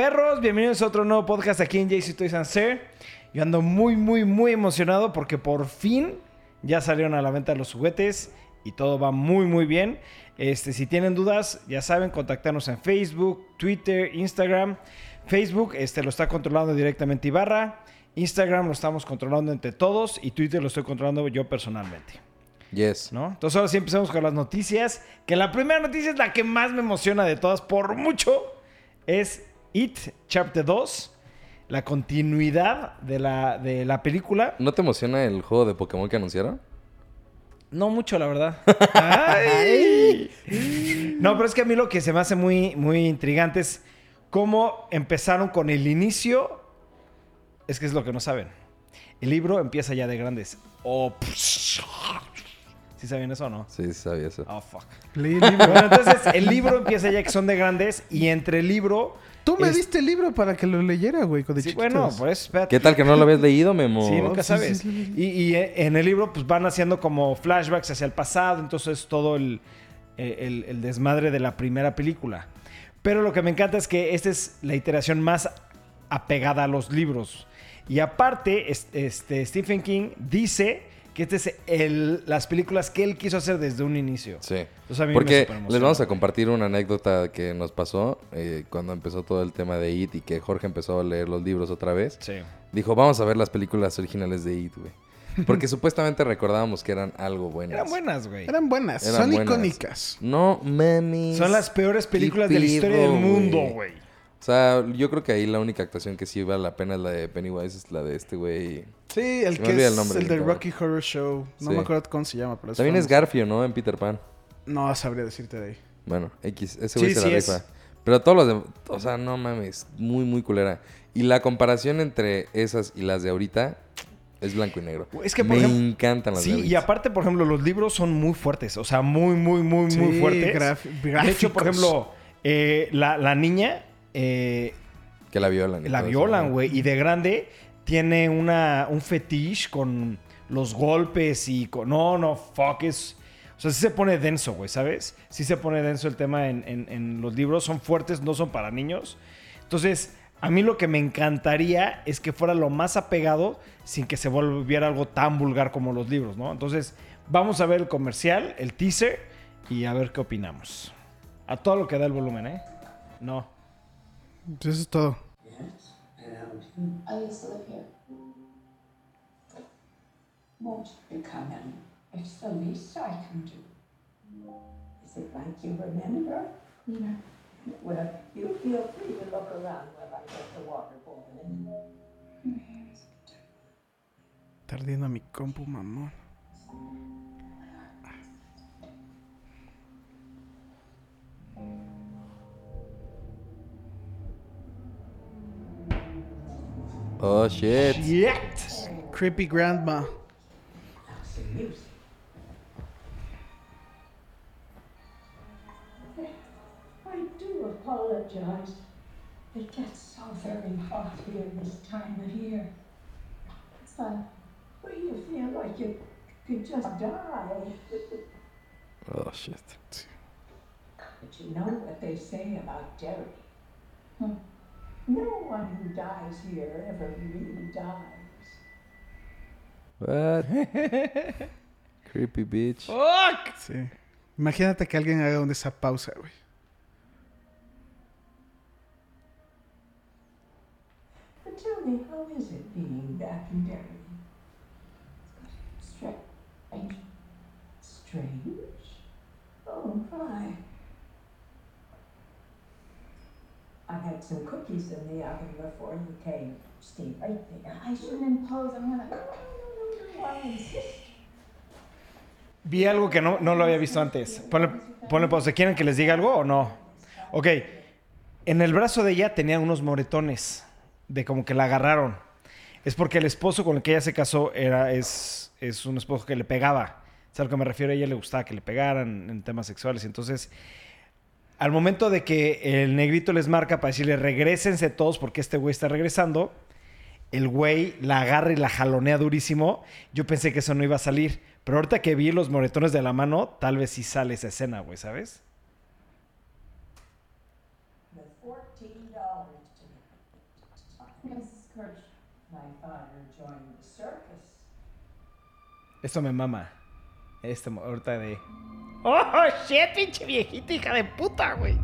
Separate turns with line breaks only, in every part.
Perros, bienvenidos a otro nuevo podcast aquí en JC Toys and Sir. Yo ando muy, muy, muy emocionado porque por fin ya salieron a la venta los juguetes y todo va muy, muy bien. Este, si tienen dudas, ya saben, contactarnos en Facebook, Twitter, Instagram. Facebook este, lo está controlando directamente Ibarra. Instagram lo estamos controlando entre todos y Twitter lo estoy controlando yo personalmente.
Yes.
¿no? Entonces ahora sí empezamos con las noticias. Que la primera noticia es la que más me emociona de todas por mucho. Es It Chapter 2. La continuidad de la, de la película.
¿No te emociona el juego de Pokémon que anunciaron?
No mucho, la verdad. Ay. No, pero es que a mí lo que se me hace muy, muy intrigante es cómo empezaron con el inicio. Es que es lo que no saben. El libro empieza ya de grandes. Oh, ¿Sí sabían eso o no?
Sí, sí sabía eso.
Oh, fuck.
Leí el libro.
Bueno, entonces el libro empieza ya que son de grandes y entre el libro...
Tú me
es-
diste el libro para que lo leyera, güey, cuando
Sí,
chiquitos.
bueno, pues espérate.
¿Qué tal que no lo habías leído, Memo?
Sí, nunca
sí,
sabes.
sí, sí,
Y, y en el libro pues van haciendo como flashbacks hacia el pasado, entonces todo el, el- el desmadre de la primera película. Pero lo que me encanta es que esta es la iteración más apegada a los libros. Y aparte, es- este, Stephen King dice que este es el, las películas que él quiso hacer desde un inicio.
Sí.
Entonces, a mí me
Porque les vamos a compartir una anécdota que nos pasó eh, cuando empezó todo el tema de It y que Jorge empezó a leer los libros otra vez.
Sí.
Dijo, vamos a ver las películas originales de It, güey. Porque supuestamente recordábamos que eran algo buenas.
Eran buenas, güey.
Eran buenas,
Eran
son
buenas.
icónicas.
No, mami.
Son las peores películas de la historia del mundo, güey.
O sea, yo creo que ahí la única actuación que sí vale la pena es la de Pennywise, es la de este güey.
Sí, el que es
el nombre
el
del.
Rocky Horror Show. No
Sí.
me acuerdo cómo se llama, pero
También es. Garfio, ¿no? En Peter Pan.
No sabría decirte de ahí.
Bueno, X, ese güey
Sí,
se
sí
la
es.
rifa. Pero todos los de... O sea, no mames, muy, muy culera. Y la comparación entre esas y las de ahorita es blanco y negro.
Es que, por
Me
ejemplo,
encantan las de
Sí, y aparte, por ejemplo, los libros son muy fuertes. O sea, muy, muy, muy, muy fuertes. de hecho, por ejemplo, eh, la, la niña eh,
Que la violan.
la violan, güey. Y de grande tiene una, un fetiche con los golpes y con... No, no, fuck, es... O sea, sí se pone denso, güey, ¿sabes? Sí se pone denso el tema en, en- en los libros. Son fuertes, no son para niños. Entonces, a mí lo que me encantaría es que fuera lo más apegado sin que se volviera algo tan vulgar como los libros, ¿no? Entonces, vamos a ver el comercial, el teaser y a ver qué opinamos. A todo lo que da el volumen, ¿eh? No.
Pues Eso es todo.
I used to live
Oh, shit.
Shit.
Creepy Grandma.
That's the music. I do apologize. It gets so very hot here this time of year. It's like, well, you feel like you could just die.
Oh, shit.
But you know what they say about Derry? Hmm. No one who dies here ever really dies.
What? Creepy bitch.
Fuck.
Sí. Imagínate que alguien haga una esa pausa, güey.
But tell me, how is it being back in Derry? Strange. Strange? I had some cookies in the oven before you came. Right there.
I shouldn't impose. I'm gonna.
No, no, no.
Vi algo que no, no lo había visto antes. Ponle, ponle pausa. ¿Quieren que les diga algo o no? Ok. En el brazo de ella tenía unos moretones. De como que la agarraron. Es porque el esposo con el que ella se casó era, es, es un esposo que le pegaba. Es a lo que me refiero. A ella le gustaba que le pegaran en temas sexuales. Entonces, al momento de que el negrito les marca para decirle regresense todos porque este güey está regresando, el güey la agarra y la jalonea durísimo. Yo pensé que eso no iba a salir. Pero ahorita que vi los moretones de la mano, tal vez sí sale esa escena, güey, ¿sabes? Esto me mama. Este ahorita de. ¡Oh, shit, pinche viejita, hija de puta, güey!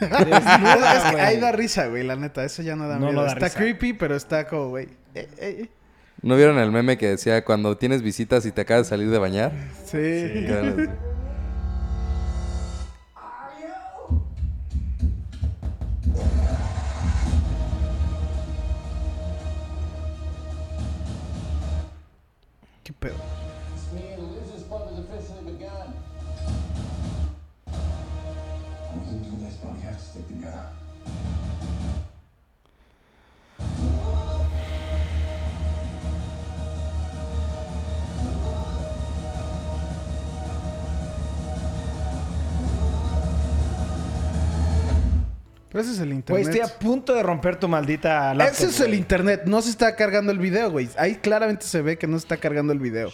Desnuda,
es que
güey.
ahí da risa, güey, la neta. Eso ya no da
No,
miedo.
da
está
risa.
creepy, pero está como, güey. eh, eh,
¿No vieron el meme que decía cuando tienes visitas y te acabas de salir de bañar?
Sí. Pero ese es el
Güey,
internet.
estoy a punto de romper tu maldita laptop.
ese es el
güey.
internet. No se está cargando el video, güey. Ahí claramente se ve que no se está cargando el video.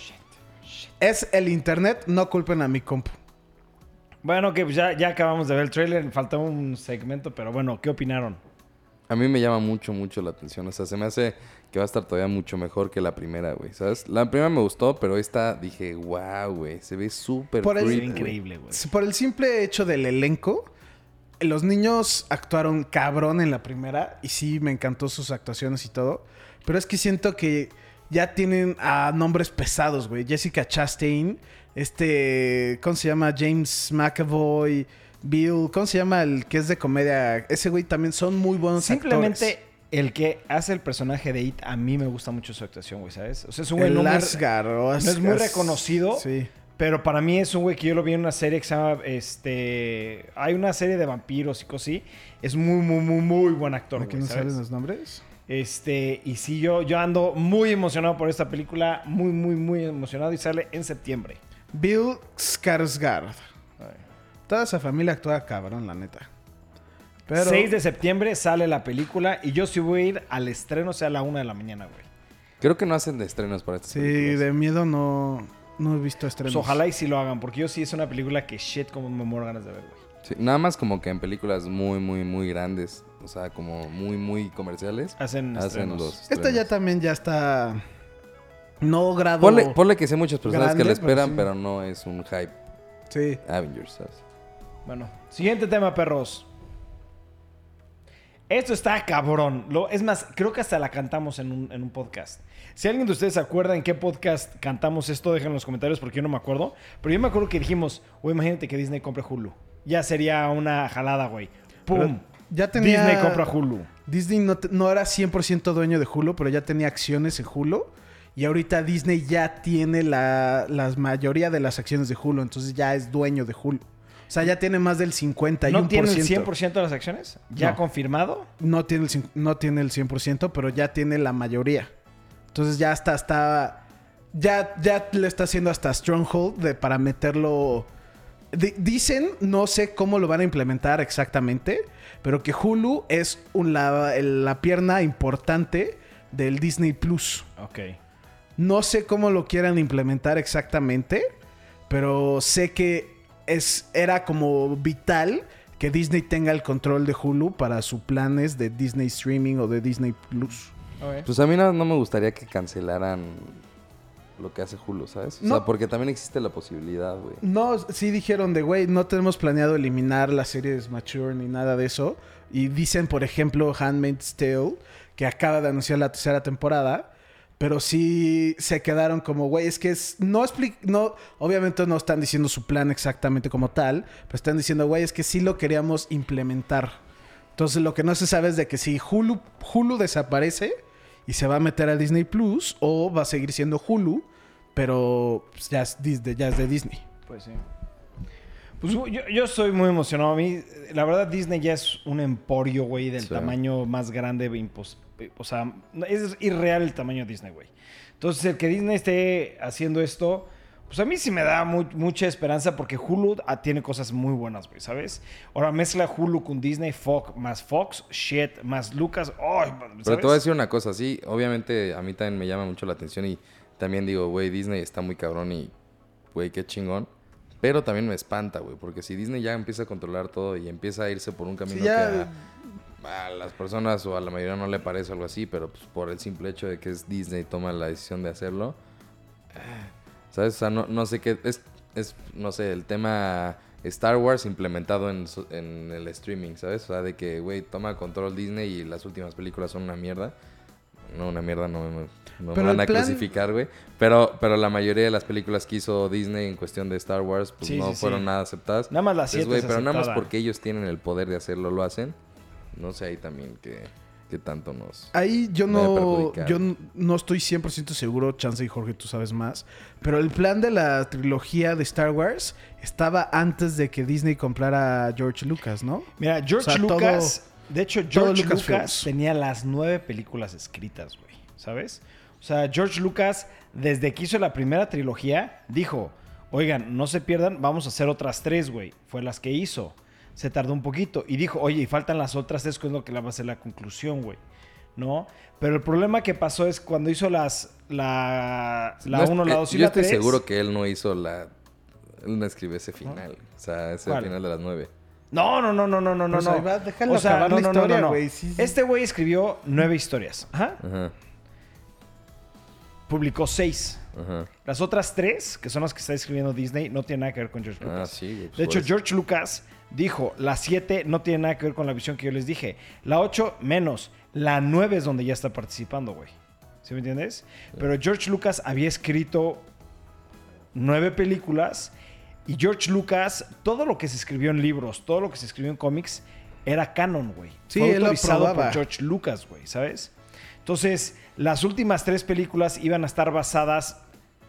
Es el internet. No culpen a mi compu.
Bueno, que ya, ya acabamos de ver el trailer. Falta un segmento, pero bueno, ¿qué opinaron?
A mí me llama mucho, mucho la atención. O sea, se me hace que va a estar todavía mucho mejor que la primera, güey. ¿Sabes? La primera me gustó, pero esta dije, wow, güey. Se ve súper
increíble, güey.
Por el simple hecho del elenco, los niños actuaron cabrón en la primera y sí me encantó sus actuaciones y todo. Pero es que siento que ya tienen a nombres pesados, güey. Jessica Chastain, este, ¿cómo se llama? James McAvoy, Bill, ¿cómo se llama el que es de comedia? Ese güey también son muy buenos
Simplemente
actores.
el que hace el personaje de It, a mí me gusta mucho su actuación, güey, ¿sabes? O sea, es un güey
El
no muy-
Asgard, o
no es muy reconocido.
Sí.
Pero para mí es un güey que yo lo vi en una serie que se llama, este... Hay una serie de vampiros y cosas así. Es muy, muy, muy, muy buen actor,
¿Aquí
güey,
no
¿sabes?
salen los nombres?
Este, y sí, yo, yo ando muy emocionado por esta película. Muy, muy, muy emocionado. Y sale en septiembre.
Bill Skarsgård. Toda esa familia actúa cabrón, la neta. Pero
6 de septiembre sale la película. Y yo sí voy a ir al estreno, o sea, a la una de la mañana, güey.
Creo que no hacen de estrenos para estas
sí,
películas.
de miedo no, no he visto estrenos.
Pues ojalá y sí lo hagan. Porque yo sí es una película que shit, como me muero ganas de ver, güey.
Sí, nada más como que en películas muy, muy, muy grandes. O sea, como muy, muy comerciales.
Hacen,
Hacen
estrenos.
los
Esta ya también ya está. No grado.
Ponle, ponle que sé muchas personas
grande,
que le
pero
esperan,
sí.
pero no es un hype
Sí.
Avengers, ¿sabes?
Bueno, siguiente tema, perros. Esto está cabrón. Lo, es más, creo que hasta la cantamos en un, en un podcast. Si alguien de ustedes se acuerda en qué podcast cantamos esto, déjenlo en los comentarios porque yo no me acuerdo. Pero yo me acuerdo que dijimos, güey, imagínate que Disney compre Hulu. Ya sería una jalada, güey. ¡Pum!
Ya tenía.
Disney compra Hulu.
Disney no, no era 100% dueño de Hulu, pero ya tenía acciones en Hulu. Y ahorita Disney ya tiene la, la mayoría de las acciones de Hulu, entonces ya es dueño de Hulu. O sea, ya tiene más del 51%.
¿No tiene el 100% de las acciones? ¿Ya
No.
confirmado?
No tiene, el, no tiene el 100%, pero ya tiene la mayoría. Entonces ya está, está ya, ya le está haciendo hasta Stronghold de, para meterlo... Di- dicen, no sé cómo lo van a implementar exactamente, pero que Hulu es un- la, la pierna importante del Disney Plus.
Ok.
No sé cómo lo quieran implementar exactamente, pero sé que es, era como vital que Disney tenga el control de Hulu para sus planes de Disney Streaming o de Disney Plus.
Pues a mí no, no me gustaría que cancelaran lo que hace Hulu, ¿sabes? O
No.
sea, porque también existe la posibilidad, güey.
No, sí dijeron de, güey, no tenemos planeado eliminar las series mature ni nada de eso. Y dicen, por ejemplo, Handmaid's Tale, que acaba de anunciar la tercera temporada. Pero sí se quedaron como, güey, es que es, no expli- no, obviamente no están diciendo su plan exactamente como tal, pero están diciendo, güey, es que sí lo queríamos implementar. Entonces lo que no se sabe es de que si Hulu, Hulu desaparece y se va a meter a Disney Plus o va a seguir siendo Hulu, pero ya, es, ya es de Disney.
Pues sí. Pues yo, yo estoy muy emocionado. A mí, la verdad, Disney ya es un emporio, güey, del
Sí.
tamaño más grande. impos- O sea, es irreal el tamaño de Disney, güey. Entonces, el que Disney esté haciendo esto, pues a mí sí me da mu- mucha esperanza porque Hulu ah, tiene cosas muy buenas, güey, ¿sabes? Ahora mezcla Hulu con Disney, Fox, más Fox, shit, más Lucas.
Pero te voy a decir una cosa, sí, obviamente a mí también me llama mucho la atención y también digo, güey, Disney está muy cabrón y, güey, qué chingón. Pero también me espanta, güey, porque si Disney ya empieza a controlar todo y empieza a irse por un camino
ya-
que a, a las personas o a la mayoría no le parece algo así, pero pues por el simple hecho de que es Disney toma la decisión de hacerlo, eh, ¿sabes? O sea, no, no sé qué, es, es, no sé, el tema Star Wars implementado en, en el streaming, ¿sabes? O sea, de que, güey, toma control Disney y las últimas películas son una mierda. No, una mierda, no, me- no me van a
plan-
crucificar, güey. Pero, pero la mayoría de las películas que hizo Disney en cuestión de Star Wars, pues
Sí,
no
sí, sí.
fueron nada aceptadas.
Nada más la
Entonces,
7
güey,
es
pero nada más
aceptada.
porque ellos tienen el poder de hacerlo, lo hacen. No sé ahí también que, que tanto nos...
Ahí yo no, yo no estoy 100% seguro, Chance y Jorge, tú sabes más. Pero el plan de la trilogía de Star Wars estaba antes de que Disney comprara a George Lucas, ¿no?
Mira, George
O sea, todo-
Lucas. de hecho, George
Lucasfilms.
Lucas tenía las nueve películas escritas, güey. ¿Sabes? O sea, George Lucas, desde que hizo la primera trilogía, dijo: Oigan, no se pierdan, vamos a hacer otras tres, güey. Fue las que hizo. Se tardó un poquito. Y dijo: Oye, y faltan las otras tres, que es lo que le va a ser la conclusión, güey. ¿No? Pero el problema que pasó es cuando hizo las. La
No es-
1, la
eh,
2 y
Yo
la
estoy
3.
seguro que él no hizo la... Él no escribió ese final. O sea, ese
¿Cuál?
final de las nueve.
No, no, no, no, no, no,
Pues
no.
va, déjalo acabar la historia, güey, sí, sí.
Este güey escribió nueve historias. Ajá.
Ajá,
Publicó seis.
ajá.
Las otras tres, que son las que está escribiendo Disney, no tienen nada que ver con George
Ah,
Lucas.
sí, güey. pues
de hecho. George Lucas dijo, la 7 no tiene nada que ver con la visión que yo les dije. La 8 menos. La 9 es donde ya está participando, güey. ¿Sí me entiendes? Pero George Lucas había escrito nueve películas y George Lucas, todo lo que se escribió en libros, todo lo que se escribió en cómics, era canon, güey.
Sí,
Fue autorizado por. George Lucas, güey, ¿sabes? Entonces, las últimas tres películas iban a estar basadas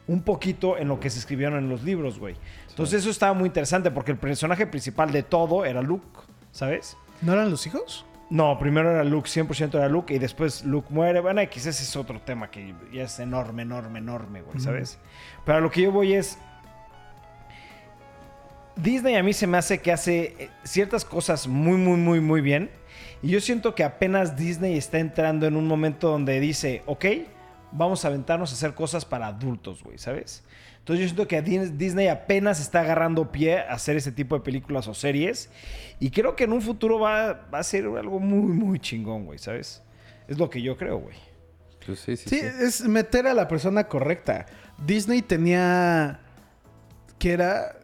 un poquito en lo que se escribieron en los libros, güey. Entonces, eso estaba muy interesante porque el personaje principal de todo era Luke, ¿sabes?
¿No eran los hijos?
No, primero era Luke, 100% era Luke, y después Luke muere. Bueno, X, ese es otro tema que ya es enorme, enorme, enorme, güey, ¿sabes? Pero a lo que yo voy es. Disney a mí se me hace que hace eh, ciertas cosas muy, muy, muy, muy bien. Y yo siento que apenas Disney está entrando en un momento donde dice, ok, vamos a aventarnos a hacer cosas para adultos, güey, ¿sabes? Entonces yo siento que Disney apenas está agarrando pie a hacer ese tipo de películas o series. Y creo que en un futuro va, va a ser algo muy, muy chingón, güey, ¿sabes? Es lo que yo creo, güey.
Pues sí, sí,
Sí,
sí.
es meter a la persona correcta. Disney tenía. que era.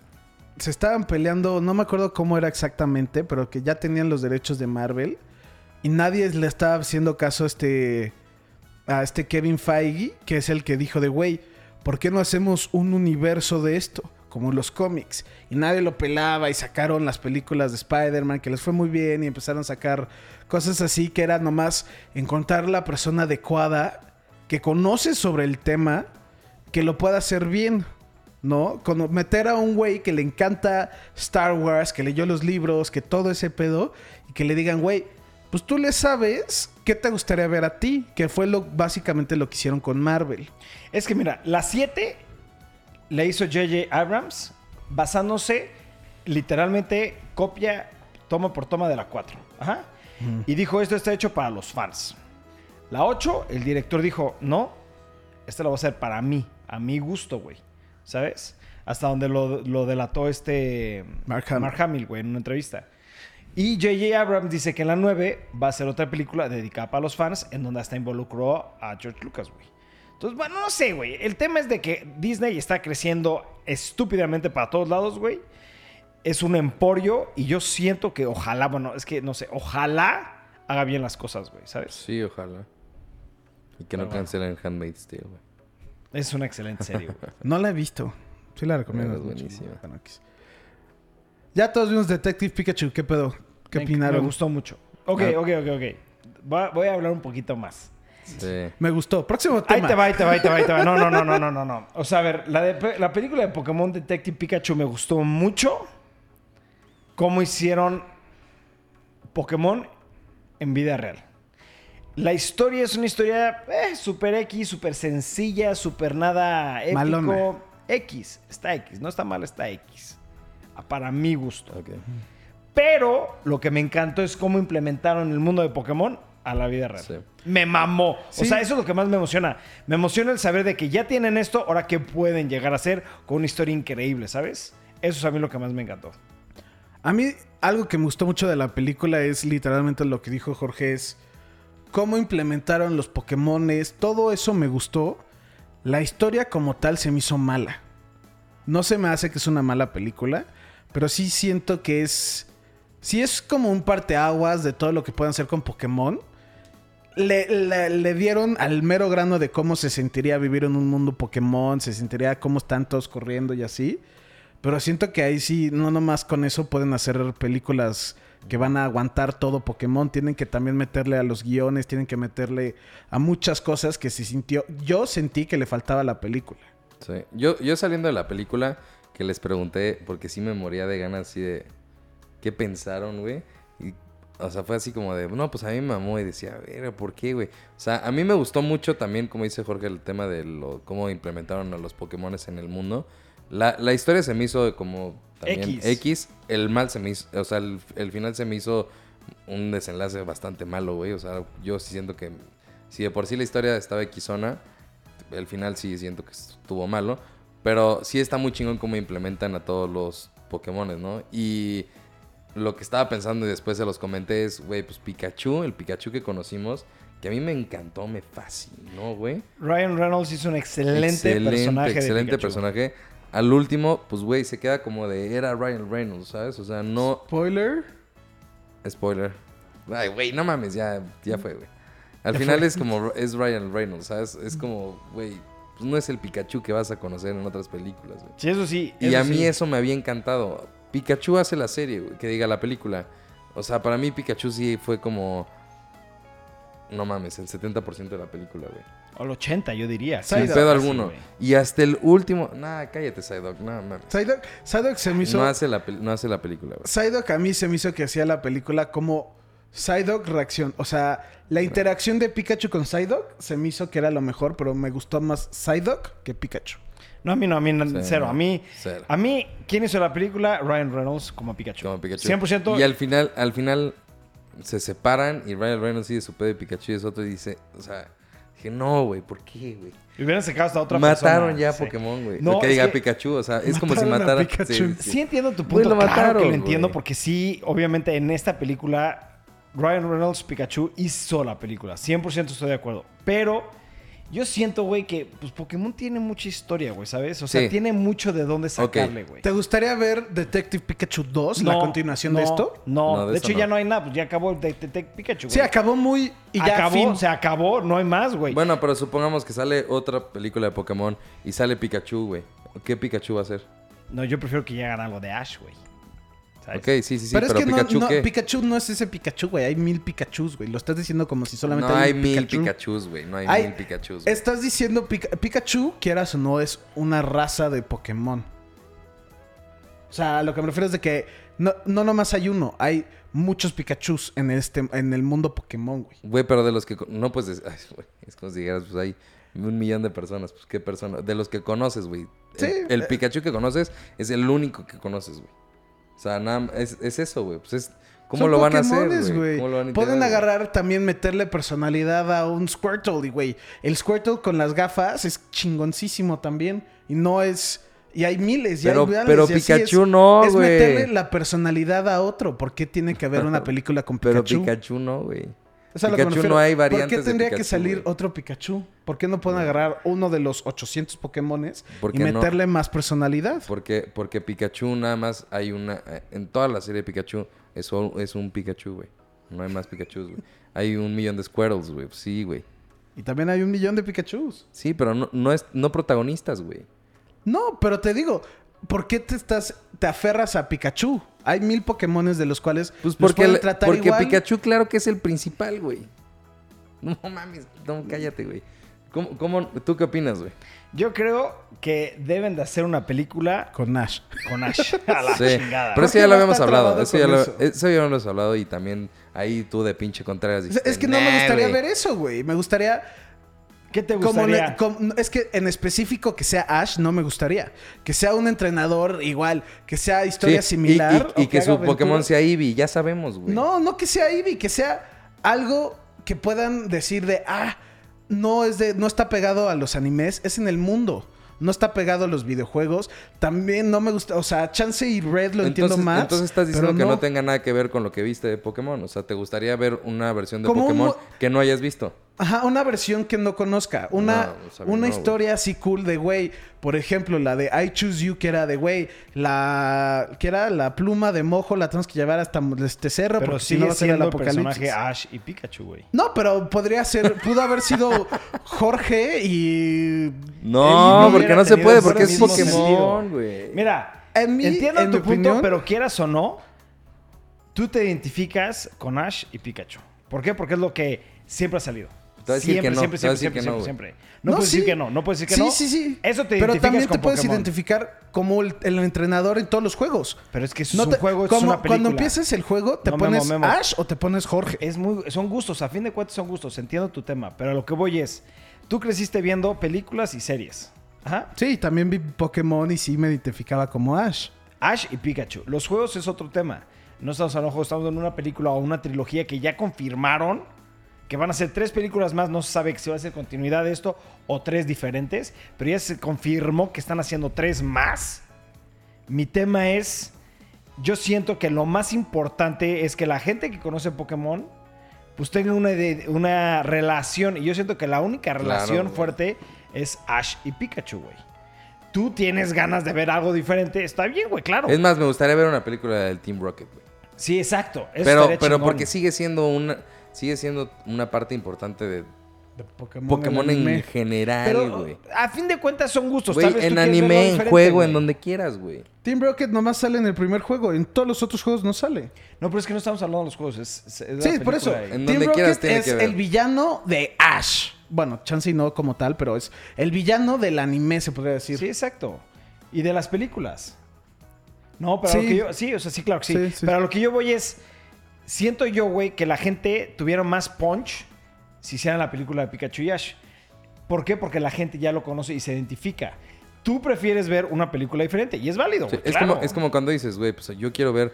Se estaban peleando, no me acuerdo cómo era exactamente, pero que ya tenían los derechos de Marvel. Y nadie le estaba haciendo caso a este. A este Kevin Feige, que es el que dijo de güey, ¿por qué no hacemos un universo de esto? Como los cómics. Y nadie lo pelaba y sacaron las películas de Spider-Man que les fue muy bien y empezaron a sacar cosas así que era nomás encontrar la persona adecuada que conoce sobre el tema que lo pueda hacer bien. ¿No? Con meter a un güey que le encanta Star Wars, que leyó los libros, que todo ese pedo, y que le digan, güey, pues tú le sabes qué te gustaría ver a ti, que fue lo, básicamente lo que hicieron con Marvel.
Es que mira, la 7 la hizo J.J. Abrams basándose literalmente copia toma por toma de la 4. Ajá. Y dijo, esto está hecho para los fans. La 8, el director dijo, no, esta la voy a hacer para mí, a mi gusto, güey. ¿Sabes? Hasta donde lo, lo delató este
Mark. Hamill,
güey, en una entrevista. Y J.J. Abrams dice que en la 9 va a ser otra película dedicada para los fans, en donde hasta involucró a George Lucas, güey. Entonces, bueno, no sé, güey. El tema es de que Disney está creciendo estúpidamente para todos lados, güey. Es un emporio y yo siento que ojalá, bueno, es que no sé, ojalá haga bien las cosas, güey, ¿sabes?
Sí, ojalá. Y que no cancelen Handmaid's Tale, güey.
Es una excelente serie, güey.
No la he visto. Sí la recomiendo.
Es
mucho,
buenísima.
Ya todos vimos Detective Pikachu. ¿Qué pedo? ¿Qué
Me-
opinaron?
Me gustó mucho. Ok,
Ah.
ok, ok, ok. Va- voy a hablar un poquito más.
Sí.
Me gustó. Próximo
Ahí
tema.
te va, ahí te va, ahí te va, ahí te va. No, no, no, no, no, no, no. O sea, a ver, la, de- la película de Pokémon Detective Pikachu me gustó mucho. Cómo hicieron Pokémon en vida real. La historia es una historia eh, super X, super sencilla, super nada épico.
Malona.
X, está X, no está mal, está X. Para mi gusto. Pero lo que me encantó es cómo implementaron el mundo de Pokémon a la vida real.
Sí.
Me mamó. O sea, eso es lo que más me emociona. Me emociona el saber de que ya tienen esto, ahora que pueden llegar a ser con una historia increíble, ¿sabes? Eso es a mí lo que más me encantó.
A mí, algo que me gustó mucho de la película es literalmente lo que dijo Jorge: es cómo implementaron los Pokémones. Todo eso me gustó. La historia como tal se me hizo mala. No se me hace que es una mala película, pero sí siento que es. Sí es como un parteaguas de todo lo que pueden hacer con Pokémon. Le, dieron al mero grano de cómo se sentiría vivir en un mundo Pokémon, se sentiría cómo están todos corriendo y así. Pero siento que ahí sí, no nomás con eso pueden hacer películas que van a aguantar todo Pokémon. Tienen que también meterle a los guiones, tienen que meterle a muchas cosas que se sintió. Yo sentí que le faltaba la película.
Sí. Yo, yo saliendo de la película, que les pregunté, porque sí me moría de ganas así de... ¿Qué pensaron, güey? Y, o sea, fue así como de... No, pues a mí me mamó y decía, a ver, ¿por qué, güey? O sea, a mí me gustó mucho también, como dice Jorge, el tema de lo, cómo implementaron a los Pokémones en el mundo. La, la historia se me hizo como también
X.
X. El mal se me hizo... O sea, el, el final se me hizo un desenlace bastante malo, güey. O sea, yo sí siento que... Si de por sí la historia estaba Xona, el final sí siento que estuvo malo. Pero sí está muy chingón cómo implementan a todos los Pokémon, ¿no? Y lo que estaba pensando y después se los comenté es, güey, pues Pikachu, el Pikachu que conocimos, que a mí me encantó, me fascinó, güey.
Ryan Reynolds hizo un excelente, personaje. de
excelente
Pikachu.
personaje. Al último, pues, güey, se queda como de, era Ryan Reynolds, ¿sabes? O sea, no...
Spoiler.
Spoiler. Ay, güey, no mames, ya, ya fue, güey. Al final es como, es Ryan Reynolds, ¿sabes? Es como, güey, pues no es el Pikachu que vas a conocer en otras películas, güey.
Sí, eso sí.
Y a mí
sí.
eso me había encantado. Pikachu hace la serie, güey, que diga la película. O sea, para mí Pikachu sí fue como... No mames, el 70% de la película, güey.
O el 80, yo diría.
Sin
Psyduck,
pedo
casi,
alguno. Y hasta el último... Nah, cállate, Psyduck. No, mames.
Psyduck, Psyduck se me hizo...
No hace, la, no hace la película, güey.
Psyduck a mí se me hizo que hacía la película como Psyduck reacción. O sea, la interacción de Pikachu con Psyduck se me hizo que era lo mejor, pero me gustó más Psyduck que Pikachu.
No, a mí no, a mí no,
Sí,
cero. A mí,
cero.
a mí, ¿quién hizo la película? Ryan Reynolds como Pikachu.
Como Pikachu.
100%.
Y al final, al final se separan y Ryan Reynolds sigue su pedo de Pikachu y es otro y dice, o sea, dije, no, güey, ¿por qué, güey?
Y hubieran sacado hasta otra
Mataron
persona.
ya a
Sí.
Pokémon, güey.
No,
que
es
diga
que
Pikachu, o sea, es como si
mataron a
mataran...
Pikachu.
sí,
Sí
sí.
entiendo tu punto,
lo
claro
mataron,
que lo entiendo, porque sí, obviamente en esta película, Ryan Reynolds, Pikachu hizo la película. 100% estoy de acuerdo. Pero yo siento, güey, que pues, Pokémon tiene mucha historia, güey, ¿sabes? O sea,
Sí.
tiene mucho de dónde sacarle, güey.
¿Te gustaría ver Detective Pikachu 2, la
No,
continuación
no,
de esto?
No,
No, de
hecho
no.
ya no hay nada, pues ya acabó Detective Pikachu,
Sí,
güey.
acabó muy... Y ya
acabó,
fin.
se acabó, no hay más, güey.
Bueno, pero supongamos que sale otra película de Pokémon y sale Pikachu, güey. ¿Qué Pikachu va a ser?
No, yo prefiero que ya hagan algo de Ash, güey. ¿Sabes?
Ok, sí, sí, sí,
pero,
pero,
es que no-
Pikachu,
no,
¿qué?
Pikachu no es ese Pikachu, güey. Hay mil Pikachus, güey. Lo estás diciendo como si solamente
no hay
un
mil
Pikachu.
Pikachus, güey. No hay,
Hay-
mil Pikachus. güey.
Estás diciendo Pika- Pikachu, quieras o no, es una raza de Pokémon. O sea, lo que me refiero es de que no, no nomás hay uno, hay muchos Pikachus en este en el mundo Pokémon, güey.
Güey, pero de los que... No, pues... es- ay, güey, es como si dijeras, pues hay un millón de personas. Pues, ¿qué persona? De los que conoces, güey. El,
Sí,
el
eh.
Pikachu que conoces es el único que conoces, güey. O sea, nada... Es, es eso, güey. Pues es... ¿Cómo lo van a hacer, güey? ¿Cómo lo van a
Pueden
güey?
agarrar también, meterle personalidad a un Squirtle, güey. El Squirtle con las gafas es chingoncísimo también. Y no es. Y hay miles, y
Pero-
hay miles,
pero
y
Pikachu
es,
no,
Es
güey.
meterle la personalidad a otro. ¿Por qué tiene que haber una película con
Pero
Pikachu?
Pikachu no, güey.
O sea, a lo que me
Pikachu
refiero,
no hay
¿Por
variantes
qué
de
tendría que
Pikachu,
salir
güey?
otro Pikachu? ¿Por qué no pueden agarrar uno de los 800 Pokémones
¿Por
y
qué no?
meterle más personalidad?
Porque, porque Pikachu nada más hay una... eh, En toda la serie de Pikachu es, es un Pikachu, güey. No hay más Pikachus, güey. Hay un millón de Squirtles, güey. Sí, güey.
Y también hay un millón de Pikachus.
Sí, pero no, no, es, no protagonistas, güey.
No, pero te digo, ¿por qué te estás, te aferras a Pikachu? Hay mil Pokémones de los cuales
Pues
los
porque, el-
tratar
porque
igual.
Pikachu claro que es el principal, güey. No mames, no, cállate, güey. ¿Cómo, cómo, ¿Tú qué opinas, güey?
Yo creo que deben de hacer una película
Con Ash.
con Ash. A la
Sí,
chingada.
pero eso ya lo habíamos hablado. Eso ya lo,
eso?
eso ya lo hemos hablado y también ahí tú de pinche Contreras
Es-
dijiste,
Es que no me
"Nah,
gustaría
güey".
ver eso, güey. Me gustaría...
¿Qué te gustaría?
como- es que en específico que sea Ash no me gustaría. Que sea un entrenador igual. Que sea historia
Sí,
similar.
Y, que, su Pokémon sea Eevee, ya sabemos, güey.
No, no que sea Eevee. Que sea algo que puedan decir de... Ah, no, es de, no está pegado a los animes. Es en el mundo. No está pegado a los videojuegos. También no me gusta. O sea, Chance y Red lo entiendo más.
entonces estás
pero
diciendo que no tenga nada que ver con lo que viste de Pokémon. O sea, ¿te gustaría ver una versión de
un
Pokémon
mo-
que no hayas visto?
Ajá, una versión que no conozca. Una,
No, o sea,
una
no,
historia así cool de, güey. Por ejemplo, la de I Choose You, que era de, güey, la... Que era la pluma de mojo, la tenemos que llevar hasta este cerro
Pero
porque si no va a ser el apocalipsis.
personaje Ash y Pikachu, güey.
No, pero podría ser... Pudo haber sido Jorge y...
No, porque no se puede, porque es Pokémon, güey.
Mira,
En mi-
entiendo
en
tu
mi
punto,
opinión-
pero quieras o no, tú te identificas con Ash y Pikachu. ¿Por qué? Porque es lo que siempre ha salido.
A
siempre,
no,
siempre,
a
siempre, siempre,
que
siempre,
no,
siempre. No, puedes
sí.
decir que no, no puedes decir que
sí,
no.
Sí, sí,
Eso te
Pero también te puedes
Pokémon.
identificar como el, el entrenador en todos los juegos.
Pero es que eso
No
es
te-
un juego, es una película.
Cuando empieces el juego, te
No,
pones
Memo.
Ash o te pones Jorge.
Es muy, son gustos, a fin de cuentas son gustos, entiendo tu tema, pero a lo que voy es, tú creciste viendo películas y series. Ajá.
Sí, también vi Pokémon y sí me identificaba como Ash.
Ash y Pikachu. Los juegos es otro tema. No estamos hablando de juegos, estamos en una película o una trilogía que ya confirmaron que van a ser tres películas más. No se sabe si va a ser continuidad de esto o tres diferentes, pero ya se confirmó que están haciendo tres más. Mi tema es, yo siento que lo más importante es que la gente que conoce Pokémon pues tenga una, una relación. Y yo siento que la única relación fuerte es Ash y Pikachu, güey. Tú tienes ganas de ver algo diferente, está bien, güey, claro.
Es más, me gustaría ver una película del Team Rocket, güey.
Sí, exacto. Eso
Pero, pero
chingón.
porque sigue siendo una sigue siendo una parte importante de
De Pokémon,
en general, güey.
a fin de cuentas son gustos. Tú
en anime, en juego, en donde quieras, güey.
Team Rocket nomás sale en el primer juego. En todos los otros juegos no sale.
No, pero es que no estamos hablando de los juegos. Es, es- es la
Sí, por eso.
En
Team
donde quieras
Rocket
tiene
es
que ver.
el villano de Ash. Bueno, Chansey no como tal, pero es el villano del anime, se podría decir.
Sí, exacto. Y de las películas. No, pero a
Sí.
lo que yo. Sí, o sea, sí, claro que sí.
Sí, sí.
Pero a lo que yo voy es. Siento yo, güey, que la gente tuviera más punch si hicieran la película de Pikachu y Ash. ¿Por qué? Porque la gente ya lo conoce y se identifica. Tú prefieres ver una película diferente y es válido,
Sí,
güey.
es,
claro.
como, es como cuando dices, güey, pues yo quiero ver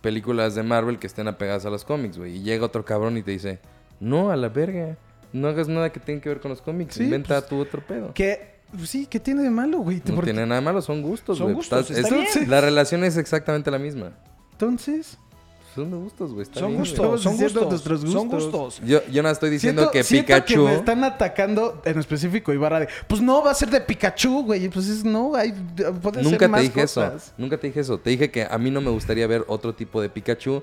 películas de Marvel que estén apegadas a los cómics, güey. Y llega otro cabrón y te dice, no, a la verga. No hagas nada que tenga que ver con los cómics.
Sí,
Inventa
pues,
tu otro pedo.
Que, pues sí, ¿qué tiene de malo, güey?
No tiene nada malo, son gustos,
Son
güey.
gustos,
Estás-
está
es-
bien.
La relación es exactamente la misma.
Entonces,
Son de gustos, güey. está
Son
bien,
gustos, son gustos,
nuestros
Son
gustos.
gustos.
Yo, yo no estoy diciendo
siento,
que Pikachu...
que me están atacando en específico Ibarra de, pues no, va a ser de Pikachu, güey. Pues es, no, hay, puede
Nunca
ser
te
más
dije
cosas.
eso. Nunca te dije eso. Te dije que a mí no me gustaría ver otro tipo de Pikachu.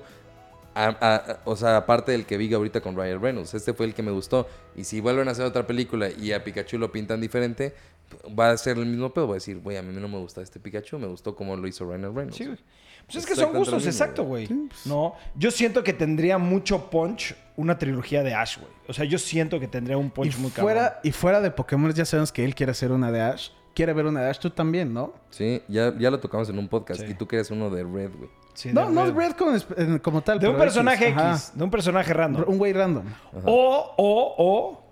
a- a- o sea, aparte del que vi ahorita con Ryan Reynolds. Este fue el que me gustó. Y si vuelven a hacer otra película y a Pikachu lo pintan diferente, va a ser el mismo pedo. Voy a decir, güey, a mí no me gusta este Pikachu. Me gustó como lo hizo Ryan Reynolds.
Sí, güey. Pues es que son gustos,
mismo,
exacto, güey. No, yo siento que tendría mucho punch una trilogía de Ash, güey. O sea, yo siento que tendría un
Y
punch muy cabrón.
fuera, y fuera de Pokémon, ya sabemos que él quiere hacer una de Ash. Quiere ver una de Ash, tú también, ¿no?
Sí, ya, ya lo tocamos en un podcast.
Sí.
Y tú querías uno de Red, güey.
Sí,
No,
de
no
Red.
es Red como, tal.
De un personaje X, de un personaje random.
Un güey random.
O, o, o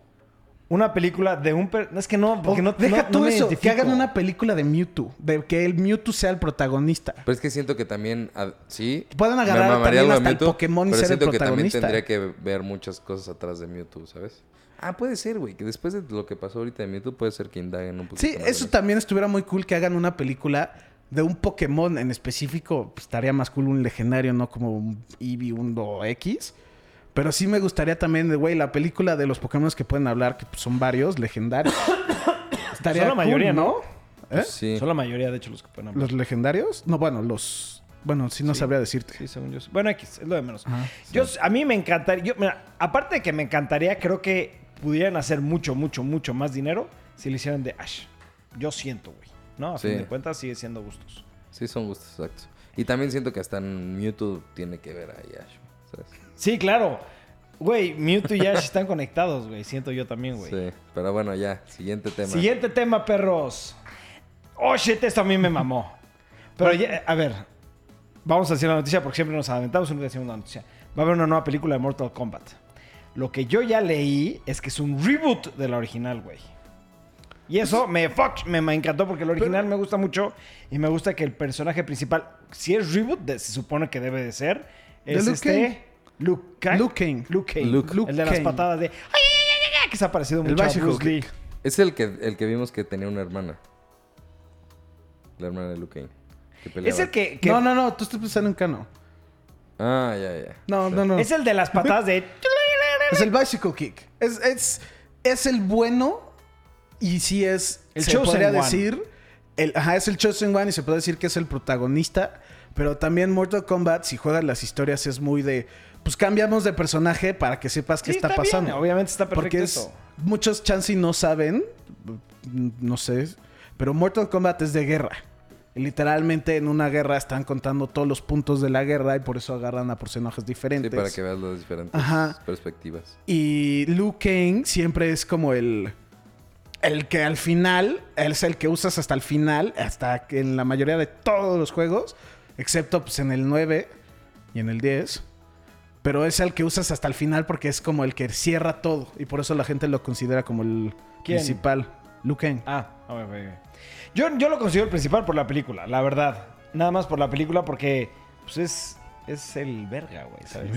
una película de un... per- Es que no, porque
O
no
deja
no- no
tú
me
eso, que hagan una película de Mewtwo. De que el Mewtwo sea el protagonista.
Pero es que siento que también, sí.
Pueden agarrar también hasta el Pokémon y
pero
ser el
siento que también
protagonista.
tendría que ver muchas cosas atrás de Mewtwo, ¿sabes? Ah, puede ser, güey. Que después de lo que pasó ahorita de Mewtwo, puede ser que indaguen un poquito
Sí, eso también estuviera muy cool que hagan una película de un Pokémon en específico. Pues, estaría más cool un legendario, no como un Eevee, un Do X. Pero sí me gustaría también, de, güey, la película de los Pokémon que pueden hablar, que pues, son varios, legendarios. estaría
Son la
cool,
mayoría,
¿no?
Pues
¿Eh?
sí.
Son la mayoría, de hecho, los que pueden hablar.
¿Los legendarios? No, bueno, los... Bueno, sí no
Sí.
sabría decirte.
Sí, según yo. Bueno, X, es lo de menos.
Ajá,
yo, a mí me encantaría... Yo, mira, aparte de que me encantaría, creo que pudieran hacer mucho, mucho, mucho más dinero si lo hicieran de Ash. Yo siento, güey. ¿No? A
Sí.
fin de cuentas sigue siendo gustos.
Sí, son gustos, exacto. Y también siento que hasta en Mewtwo tiene que ver ahí Ash, ¿sabes?
Sí, claro. Güey, Mewtwo y Ash están conectados, güey. Siento yo también, güey.
Sí, pero bueno, ya, siguiente tema.
Siguiente tema, perros. Oh, shit, esto a mí me mamó. Pero ya, a ver, vamos a decir la noticia porque siempre nos aventamos y nunca noticia. Va a haber una nueva película de Mortal Kombat. Lo que yo ya leí es que es un reboot de la original, güey. Y eso me, fuck, me, me encantó porque el original me gusta mucho y me gusta que el personaje principal, si es reboot, de- se supone que debe de ser, es
Luke
este... Luke Kane.
Luke Kane.
Luke Kane.
Luke.
Luke
el de las
Kane.
patadas de... ¡Ay, ay, ay, ay, ay! Que se ha parecido
El
mucho a
bicycle
Bruce Lee.
kick.
Es el que, el que vimos que tenía una hermana. La hermana de Luke Kane. Que
Es el que... que-
No, no, no, tú estás pensando en Kano.
Ah, ya, ya.
No, no, no.
Es el de las patadas de...
Es el bicycle kick. Es, es, es el bueno y sí es,
El
se
chosen
podría
one.
decir, el, ajá, es el chosen one y se puede decir que es el protagonista, pero también Mortal Kombat, si juegas las historias, es muy de, pues cambiamos de personaje para que sepas qué
Sí,
está,
bien,
pasando.
Obviamente está perfecto
Porque es, muchos chancy no saben, no sé, pero Mortal Kombat es de guerra. Y literalmente en una guerra están contando todos los puntos de la guerra y por eso agarran a personajes
Sí,
diferentes.
para que veas las diferentes
Ajá.
perspectivas.
Y Liu Kang siempre es como el. El que al final. Él es el que usas hasta el final. Hasta que en la mayoría de todos los juegos. Excepto pues, en el 9 y en el 10. Pero es el que usas hasta el final porque es como el que cierra todo. Y por eso la gente lo considera como el
¿Quién?
principal. Kang.
Ah, ok, ok, ok. Yo, yo lo considero el principal por la película, la verdad. Nada más por la película porque pues es, es el verga, güey, ¿sabes?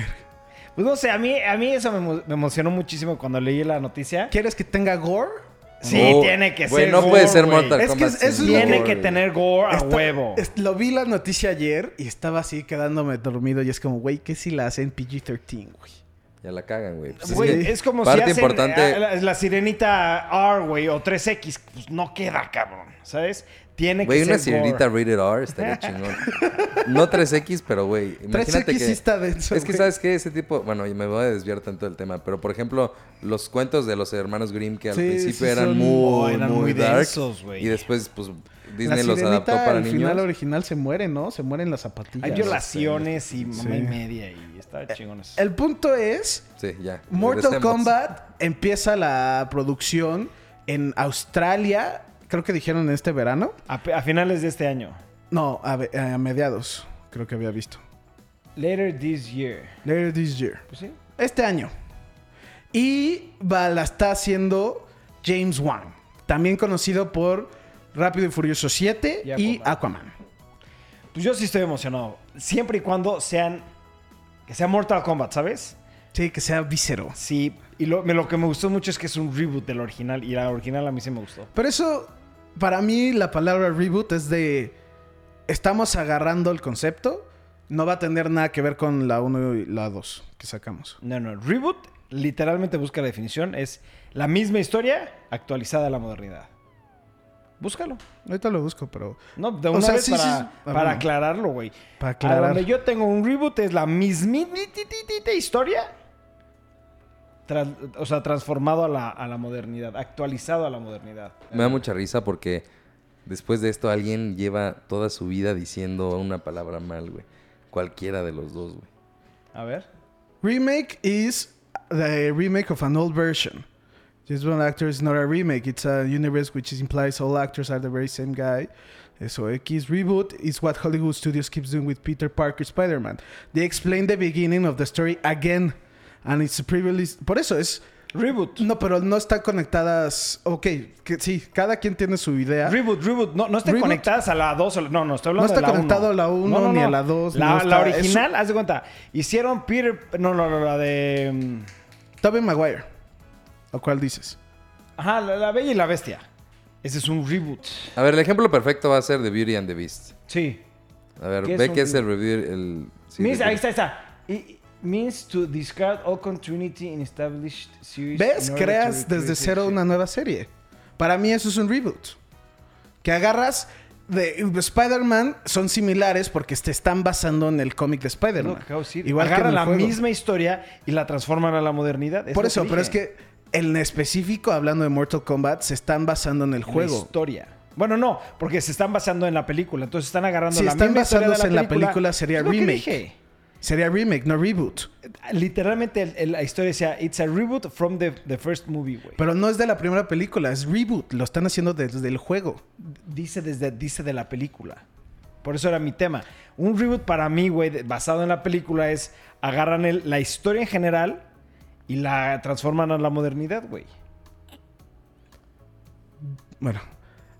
Pues no sé, a mí, a mí eso me emocionó muchísimo cuando leí la noticia.
¿Quieres que tenga gore?
Sí,
Oh,
tiene que
güey,
ser
no
gore,
puede ser. Mortal
Es que
Kombat
es- eso
Tiene
gore,
que
güey.
tener gore a
Está-
huevo.
es- lo vi la noticia ayer y estaba así quedándome dormido. Y es como, güey, ¿qué si la hacen PG-13, güey?
Ya la cagan, güey. Pues es que
es como
parte
si hacen
importante...
eh, la, la sirenita R, güey, o 3X. Pues no queda, cabrón, ¿sabes? Tiene que
Güey, una
ser
sirenita rated R estaría chingón. No 3X, pero güey, imagínate
3X
que...
sí está denso,
Es que,
güey.
¿sabes qué? Ese tipo... Bueno, y me voy a desviar tanto del tema, pero por ejemplo, los cuentos de los hermanos Grimm que al
Sí,
principio
sí
eran
son-
muy,
Oh, eran
muy
muy
dark.
densos, güey.
y después, pues,
La
Disney los adaptó para
al
niños.
final original se muere, ¿no? Se mueren las zapatillas.
Hay violaciones y mamá y
Sí.
media y está chingón eso.
El punto es,
Sí, ya.
Mortal. Kombat empieza la producción en Australia, creo que dijeron en este verano.
A, finales de este año.
No, a, mediados, creo que había visto.
Later this year.
Later this year.
Pues sí.
Este año. Y la está haciendo James Wan, también conocido por Rápido y Furioso 7
Y
y
Aquaman.
Aquaman.
Pues yo sí estoy emocionado. Siempre y cuando sean. Que sea Mortal Kombat, ¿sabes?
Sí, que sea víscero.
Sí. Y lo, me- lo que me gustó mucho es que es un reboot del original. Y la original a mí sí me gustó.
Pero eso, para mí, la palabra reboot es de. Estamos agarrando el concepto. No va a tener nada que ver con la 1 y la 2 que sacamos.
No, no. Reboot literalmente busca la definición. Es la misma historia actualizada a la modernidad. Búscalo.
Ahorita lo busco, pero.
No, de
O
una
sea,
vez
sí,
para,
sí, sí.
Para aclararlo, güey.
Para
A
aclarar.
donde yo tengo un reboot es la mismita historia. Tras- o sea, transformado a la, a la modernidad, actualizado a la modernidad.
Me da mucha risa porque después de esto alguien lleva toda su vida diciendo una palabra mal, güey. Cualquiera de los dos, güey.
A ver.
Remake is the remake of an old version. This one actor is not a remake. It's a universe which implies all actors are the very same guy. So X reboot is what Hollywood Studios keeps doing with Peter Parker Spider-Man. They explain the beginning of the story again. And it's previously... Por eso es...
Reboot.
No, pero no están conectadas... Ok, que sí, cada quien tiene su idea.
Reboot, reboot. No, no están
Reboot.
conectadas a la 2. o la- No, no, estoy
No
hablando
está
de la
conectado
1.
a la uno, ni a la dos,
La,
no
la
está-
original, haz de cuenta. Hicieron Peter... No, no, no, la de... mm,
Tobey Maguire. ¿A cuál dices?
Ajá, la, la Bella y la Bestia. Ese es un reboot.
A ver, el ejemplo perfecto va a ser The Beauty and the Beast.
Sí.
A ver,
¿Qué es
ve
un
que es el review, el... sí, The
ahí está, ahí está. It means to discard all continuity in established series.
¿Ves? Creas desde cero una nueva serie. Para mí eso es un reboot. Que agarras de de Spider-Man son similares porque te están basando en el cómic de Spider-Man. Igual que el
la
juego.
misma historia y la transforman a la modernidad.
Por eso, pero es que en específico, hablando de Mortal Kombat, se están basando en el
En la
juego.
historia. Bueno, no, porque se están basando en la película. Entonces están agarrando
Si
la
están
misma historia de
basándose
la
en la
película.
sería remake. Sería remake, no reboot.
Literalmente el- el- la historia decía, it's a reboot from the, the first movie, güey.
Pero no es de la primera película, es reboot. Lo están haciendo desde el juego.
Dice desde, dice de la película. Por eso era mi tema. Un reboot para mí, güey, basado en la película es agarran el- la historia en general y la transforman a la modernidad, güey.
Bueno,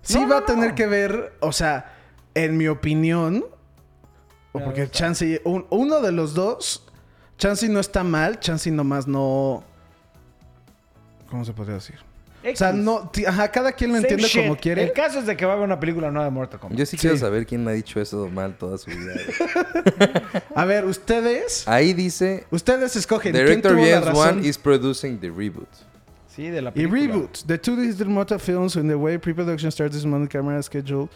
sí
No,
va
no,
a tener
no.
que ver, o sea, en mi opinión, o porque. Chansey, un- uno de los dos, Chansey no está mal, Chansey nomás no... ¿Cómo se podría decir? O sea, no, ajá, cada quien lo
Same
entiende
shit.
como quiere.
El caso es de que va a haber una película nueva de Mortal Kombat.
Yo sí, quiero saber quién ha dicho eso mal toda su vida.
A ver, ustedes,
Ahí dice...
ustedes escogen quién
Director
tuvo
James. Wan is producing the reboot.
Sí, de la
Y
película.
reboot. The two digital Mortal films in the way pre-production starts this month, camera schedule.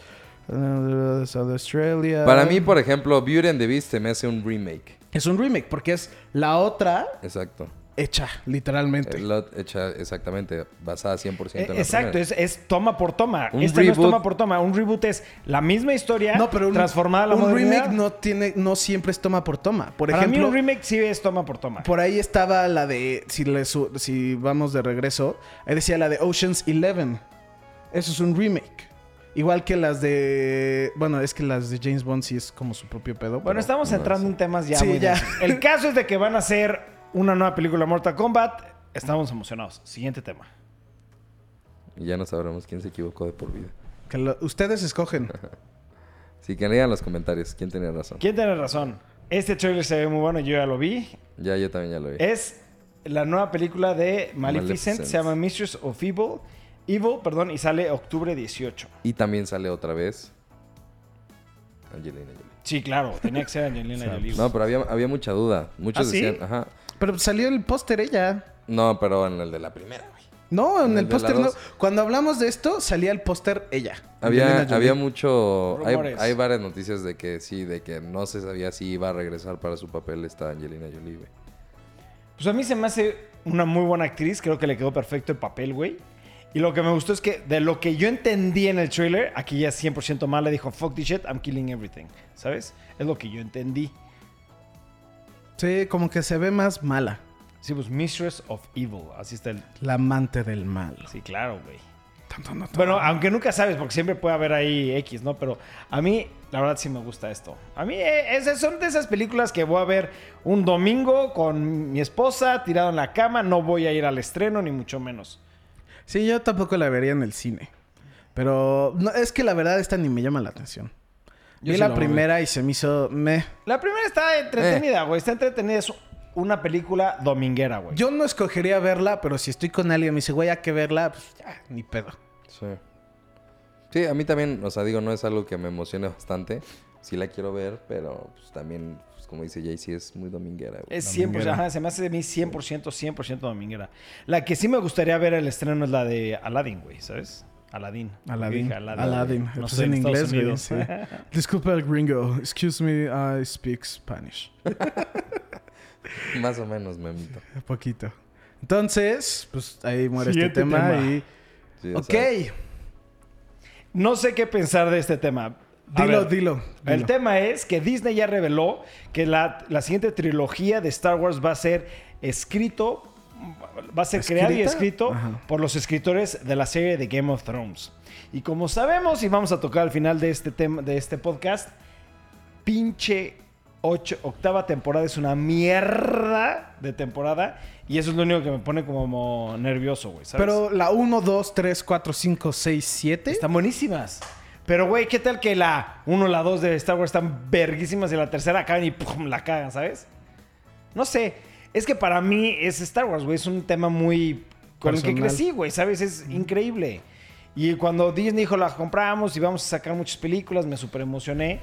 South Australia.
Para mí, por ejemplo, Beauty and the Beast se me hace un remake.
Es un remake porque es la otra
Exacto.
hecha, literalmente.
El lot hecha exactamente, basada 100% en
Eh,
la
Exacto, es, es toma por toma.
Un
este no es
reboot-
toma por toma. Un reboot es la misma historia
No, pero un,
transformada a la
un
modernidad.
remake no tiene, no siempre es toma por toma. Por
Para
ejemplo,
mí un remake sí es toma por toma.
por ahí estaba la de, si, le si vamos de regreso, ahí decía la de Ocean's Eleven. Eso es un remake. Igual que las de, bueno, es que las de James Bond sí es como su propio pedo.
Bueno,
pero-
estamos entrando en temas ya
Sí,
muy
ya.
El caso es de que van a hacer una nueva película Mortal Kombat. Estamos emocionados. Siguiente tema.
Y ya no sabremos quién se equivocó de por vida.
que lo- ustedes escogen.
Si querían en los comentarios, quién tenía razón.
¿Quién tiene razón? Este trailer se ve muy bueno, yo ya lo vi.
Ya, yo también ya lo vi.
Es la nueva película de Maleficent,
Maleficent.
se llama Mistress of Evil. Evil, perdón, y sale octubre 18.
Y también sale otra vez Angelina Jolie.
Sí, claro, tenía que ser Angelina Jolie.
No, pero había, había mucha duda. Muchos
¿Ah, sí?
decían, ajá.
Pero salió el póster ella.
No, pero en el de la primera, güey.
No, en
En
el póster no. Cuando hablamos de esto, salía el póster ella.
Había, había mucho. Hay, hay varias noticias de que sí, de que no se sabía si iba a regresar para su papel esta Angelina Jolie, güey.
Pues a mí se me hace una muy buena actriz. Creo que le quedó perfecto el papel, güey. Y lo que me gustó es que de lo que yo entendí en el trailer, aquí ya es 100% mal, le dijo, fuck this shit, I'm killing everything. ¿Sabes? Es lo que yo entendí.
Sí, como que se ve más mala.
Sí, pues Mistress of Evil. Así está el...
La amante del mal.
Sí, claro, güey. Bueno, aunque nunca sabes, porque siempre puede haber ahí X, ¿no? Pero a mí, la verdad, sí me gusta esto. A mí, eh, esas son de esas películas que voy a ver un domingo con mi esposa, tirado en la cama. No voy a ir al estreno, ni mucho menos.
Sí, yo tampoco la vería en el cine. Pero no, es que la verdad esta ni me llama la atención.
Yo
Vi
sí
la primera y se me hizo... Meh.
La primera está entretenida, güey. Está entretenida. Es una película dominguera, güey.
Yo no escogería verla, pero si estoy con alguien y me dice, güey, hay que verla, pues ya, ni pedo.
Sí. Sí, a mí también, o sea, digo, no es algo que me emocione bastante. Sí la quiero ver, pero pues, también, como dice Jay, sí es muy dominguera, güey.
Es 100%, ajá, se me hace de mí 100%, 100% dominguera. La que sí me gustaría ver el estreno es la de Aladdin, güey, ¿sabes? Aladdin.
Aladdin.
Dije
Aladdin.
No
Pues
sé,
en
Estados
inglés, sí. Disculpa el gringo. Excuse me, I speak Spanish.
Más o menos, memito.
Un poquito. Entonces, pues ahí muere
Siguiente
este tema,
tema.
y...
Sí,
ok.
No sé qué pensar de este tema.
Dilo,
ver,
dilo,
El
dilo.
tema es que Disney ya reveló que la, la siguiente trilogía de Star Wars va a ser escrito, va a ser creado y escrito
Ajá.
por los escritores de la serie de Game of Thrones. Y como sabemos, y vamos a tocar al final de este, tema, de este podcast, pinche ocho- octava temporada es una mierda de temporada. Y eso es lo único que me pone como nervioso, güey.
Pero la 1, 2, 3, 4, 5, 6, 7...
Están buenísimas. Pero, güey, ¿qué tal que la 1, la 2 de Star Wars están verguísimas y la tercera acaban y pum, la cagan, ¿sabes? No sé. Es que para mí es Star Wars, güey. Es un tema muy... Con el que crecí, güey, ¿sabes? Es increíble. Y cuando Disney dijo, la compramos y vamos a sacar muchas películas, me súper emocioné.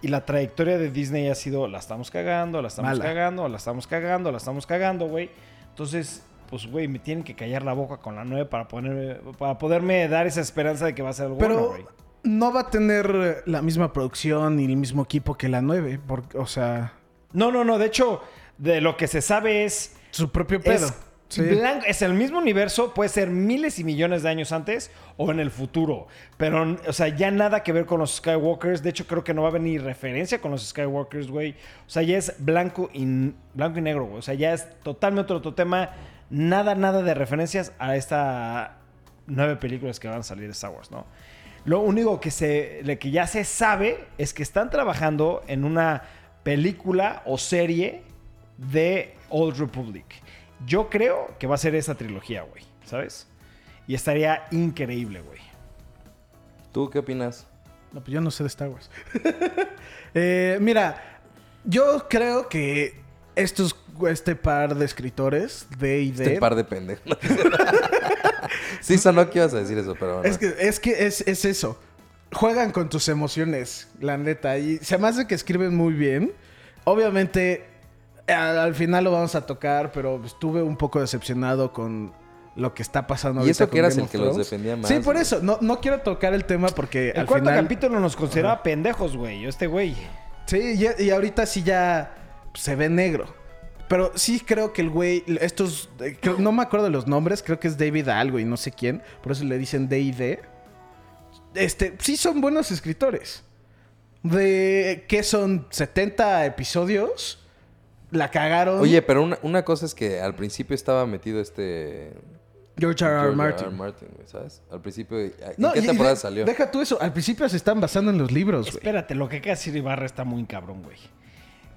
Y la trayectoria de Disney ha sido, la estamos cagando, la estamos
Mala.
cagando, la estamos cagando, la estamos cagando, güey. Entonces, pues, güey, me tienen que callar la boca con la 9 para, poner, para poderme dar esa esperanza de que va a ser algo bueno, güey.
No va a tener la misma producción ni el mismo equipo que la 9. Porque, o sea,
No, no, no. De hecho, de lo que se sabe es...
su propio pedo.
Es,
Sí.
blanco- es el mismo universo, puede ser miles y millones de años antes o en el futuro. Pero, o sea, ya nada que ver con los Skywalkers. De hecho, creo que no va a haber ni referencia con los Skywalkers, güey. O sea, ya es blanco y, blanco y negro, güey. O sea, ya es totalmente otro tema. Nada, nada de referencias a esta nueve películas que van a salir de Star Wars, ¿no? Lo único que, se, le- que ya se sabe es que están trabajando en una película o serie de Old Republic. Yo creo que va a ser esa trilogía, güey, ¿sabes? Y estaría increíble, güey.
¿Tú qué opinas?
No, pues yo no sé de Star Wars. Eh, mira, yo creo que estos, este par de escritores, D y D,
Este par de pendejos. Sí, sonó que ibas a decir eso, pero bueno.
Es que, es, que es, es eso. Juegan con tus emociones, la neta. Y se me hace que escriben muy bien. Obviamente, al, al final lo vamos a tocar, pero estuve un poco decepcionado con lo que está pasando
Y
ahorita
eso que eras
Game
el que los defendía más,
Sí, por
güey.
eso. No, no quiero tocar el tema porque
El
al
cuarto
final...
capítulo nos consideraba pendejos, güey. Este güey.
Sí, y, y ahorita sí ya se ve negro. Pero sí creo que el güey, estos, eh, no me acuerdo de los nombres, creo que es David algo y no sé quién, por eso le dicen D&D. Este, sí son buenos escritores. De, ¿qué son? 70 episodios. La cagaron.
Oye, pero una, una cosa es que al principio estaba metido este...
George R. R.
George
Martin.
Martin, güey, ¿sabes? Al principio... ¿En
No,
qué
y- y
temporada
de-
salió?
Deja tú eso. Al principio se están basando en los libros, güey.
Espérate, lo que acaba de decir Ibarra está muy cabrón, güey.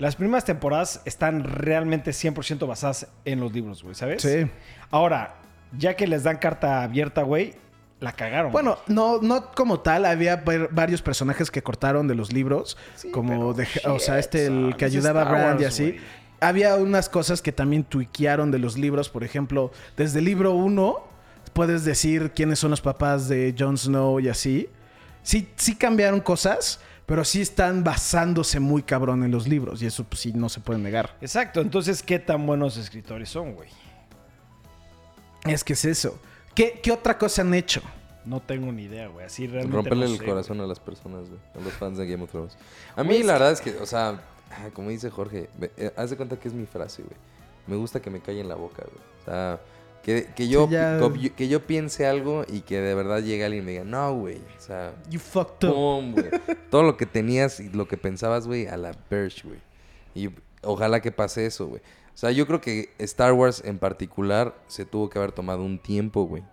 Las primeras temporadas están realmente 100% basadas en los libros, güey, ¿sabes?
Sí.
Ahora, ya que les dan carta abierta, güey, la cagaron.
Bueno, no, no como tal, había var- varios personajes que cortaron de los libros, como de, o sea, este el que ayudaba a Brand y así.
güey.
Había unas cosas que también tuiquearon de los libros, por ejemplo, desde el libro 1 puedes decir quiénes son los papás de Jon Snow y así. Sí, sí cambiaron cosas, pero sí están basándose muy cabrón en los libros y eso pues sí no se puede negar.
Exacto, entonces, ¿qué tan buenos escritores son, güey?
Es que es eso. ¿Qué, qué otra cosa han hecho?
No tengo ni idea, güey. Así realmente.
Romperle
no
el
sé,
corazón a las personas, güey. A los fans de Game of Thrones. A mí
Güey, es
la
que-
verdad es que, o sea, ah, como dice Jorge, eh, haz de cuenta que es mi frase, güey. Me gusta que me callen la boca, güey. O sea, que, que yo,
Sí, ya-
co- que yo piense algo y que de verdad llegue alguien y me diga, no, güey. O sea,
You fucked up.
Todo lo que tenías y lo que pensabas, güey, a la Birch, güey. Y ojalá que pase eso, güey. O sea, yo creo que Star Wars en particular se tuvo que haber tomado un tiempo, güey.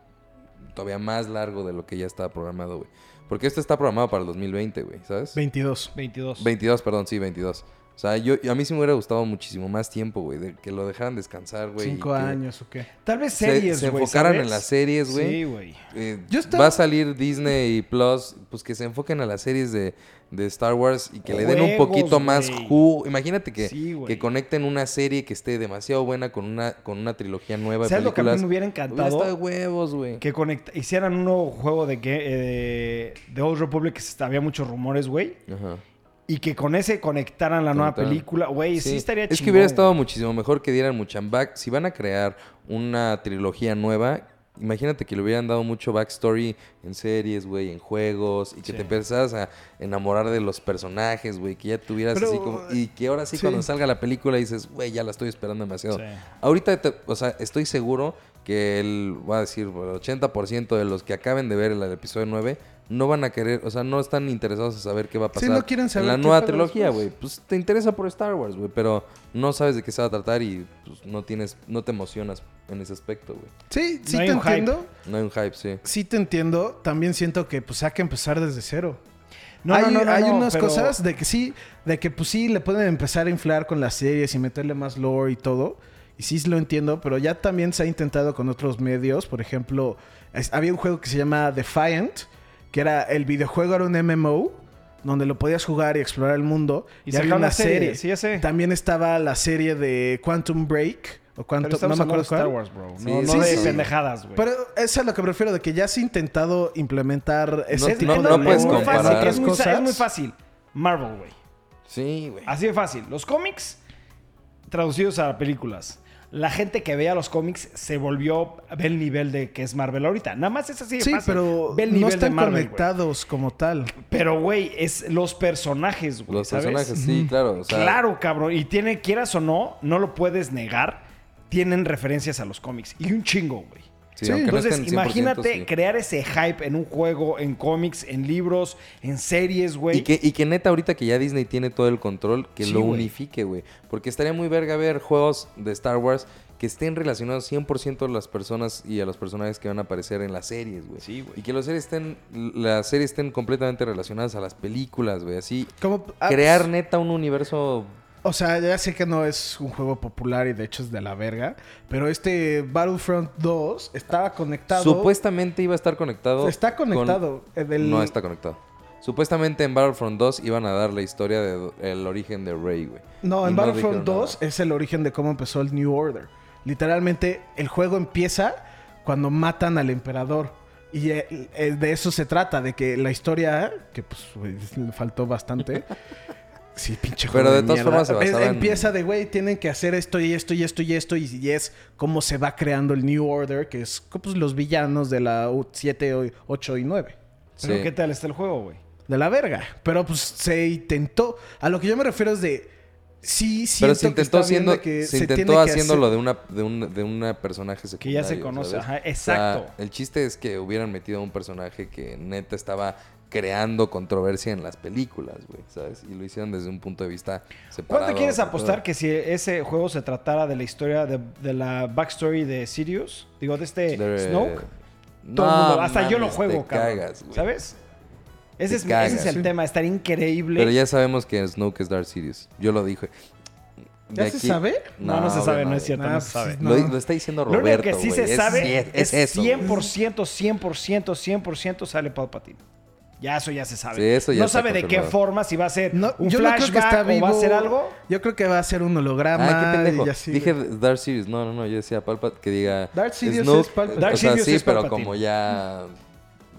Todavía más largo de lo que ya estaba programado, güey. Porque esto está programado para el 2020, güey, ¿sabes?
22.
22.
22, perdón, sí, 22. O sea, yo, a mí sí me hubiera gustado muchísimo más tiempo, güey. de Que lo dejaran descansar, güey.
Cinco años o qué.
Tal vez
Se,
series,
se
güey.
enfocaran
¿sabes?
en las series, güey.
Sí, güey.
Eh,
estaba-
Va a salir Disney Plus, pues que se enfoquen a las series de, de Star Wars y que le den un poquito más
güey.
jugo. Imagínate que,
Sí, güey.
que conecten una serie que esté demasiado buena con una, con una trilogía nueva de
¿Sabes lo que a mí
películas.
me hubiera encantado?
de huevos, güey.
Que conecta- hicieran un nuevo juego de que eh, de Old Republic que se- había muchos rumores, güey.
Ajá.
Y que con ese conectaran la nueva película, güey. Sí. estaría
Es que hubiera estado
güey.
muchísimo mejor que dieran mucha back. Si van a crear una trilogía nueva, imagínate que le hubieran dado mucho backstory en series, güey, en juegos, y que
Sí.
te empezaras a enamorar de los personajes, güey, que ya tuvieras
Pero,
así como. Y que ahora sí,
sí.
cuando salga la película dices, güey, ya la estoy esperando demasiado.
Sí.
Ahorita, te- o sea, estoy seguro que el, voy a decir, el 80% de los que acaben de ver el, el episodio 9 no van a querer, o sea, no están interesados en saber qué va a
Sí,
pasar
no quieren saber
en la
qué
nueva trilogía, güey. Pues te interesa por Star Wars, güey, pero no sabes de qué se va a tratar y pues, no tienes, no te emocionas en ese aspecto, güey.
Sí, sí
No
te
hype.
entiendo.
No hay un hype, sí.
Sí te entiendo. También siento que pues hay que empezar desde cero.
No,
hay
no, no, no,
hay unas
pero-
cosas de que sí, de que pues sí le pueden empezar a inflar con las series y meterle más lore y todo. Y sí lo entiendo, pero ya también se ha intentado con otros medios. Por ejemplo, es- había un juego que se llama Defiant, que era el videojuego era un MMO donde lo podías jugar y explorar el mundo.
Y
Y, había una
serie,
serie.
sí, ya sé.
También estaba la serie de Quantum Break o
Pero
Quantum, no
estamos
me acuerdo
de
cuál.
Star Wars, bro.
Sí,
no no
sí,
de
sí.
pendejadas, güey.
Pero eso es a lo que me refiero, de que ya se ha intentado implementar ese
No-
tipo
no-
de
no puedes
es muy
comparar.
fácil, es muy,
cosas.
es muy fácil. Marvel, güey.
Sí, güey.
Así de fácil. Los cómics traducidos a películas. La gente que veía los cómics se volvió ve el nivel de que es Marvel ahorita. Nada más es así de
Sí,
fácil.
pero
Ve el
no
de
están
Marvel,
conectados como tal.
Pero, güey, es los personajes, güey.
Los
¿sabes?
personajes, sí, claro. O sea,
claro, cabrón. Y tiene, quieras o no, no lo puedes negar. Tienen referencias a los cómics. Y un chingo, güey.
Sí,
Sí,
aunque no
Entonces,
estén 100%,
imagínate
sí.
crear ese hype en un juego, en cómics, en libros, en series, güey.
Y que, y que neta, ahorita que ya Disney tiene todo el control, que
Sí,
lo unifique, güey. Porque estaría muy verga ver juegos de Star Wars que estén relacionados 100% a las personas y a los personajes que van a aparecer en las series, güey.
Sí, güey.
Y que las series estén, las series estén completamente relacionadas a las películas, güey. Así,
Como, ah,
crear neta un universo...
O sea, ya sé que no es un juego popular y de hecho es de la verga. Pero este Battlefront 2 estaba conectado.
Supuestamente iba a estar conectado.
Está
con-
conectado. eh,
No está conectado. Supuestamente en Battlefront 2 iban a dar la historia del origen de Rey, güey.
No,
Y
en Battlefront
dijeron
2
nada.
es el origen de cómo empezó el New Order. Literalmente, el juego empieza cuando matan al emperador. Y eh, eh, de eso se trata, de que la historia, que pues le faltó bastante. Sí, pinche juego
Pero de todas formas se
Es-
basaba en-
Empieza de, güey, tienen que hacer esto y esto y esto y esto. Y, y es cómo se va creando el New Order, que es pues, los villanos de la 7, 8 y 9.
Pero
Sí.
¿qué tal está el juego, güey?
De la verga. Pero pues se intentó. A lo que yo me refiero es de. Sí, sí.
Pero se intentó haciendo, se
se
intentó haciéndolo de una, de un, de una personaje
Que
secundario.
ya se conoce,
¿sabes?
ajá,
O sea,
exacto.
el chiste es que hubieran metido a un personaje que neta estaba creando controversia en las películas, güey, ¿sabes? Y lo hicieron desde un punto de vista separado.
¿Cuánto quieres apostar que si ese juego se tratara de la historia de, de la backstory de Sirius? Digo, de este
De-
Snoke.
No,
Todo el mundo, hasta yo lo juego,
te
cabrón.
cagas.
¿Sabes? Ese
Te
es,
cagas.
ese es el
Sí.
tema, estar increíble.
Pero ya sabemos que Snoke es Darth Sidious. Yo lo dije.
¿Ya
De
se
aquí-
sabe?
no, no se
güey,
sabe, no es cierto,
Ah,
no se
pues,
sabe.
no.
Lo, lo está diciendo
Lo
Roberto,
único que sí
güey.
se
Es-
sabe
es,
es,
eso, güey.
100%, 100%, 100% sale Palpatine. Ya eso ya se sabe.
Sí, eso ya
no sabe de qué forma, si va a ser
No,
un
yo no creo que
flashback
está
o
vivo.
va a ser algo.
Yo creo que va a ser un holograma.
Ay, qué pendejo.
y así,
Dije
güey.
Darth Sidious. No, no, no. Yo decía Palpatine que diga.
Darth Sidious
Snoke.
es Palpatine.
Darth
o sea,
Sidious
sí,
es
pero
Palpatine.
como ya.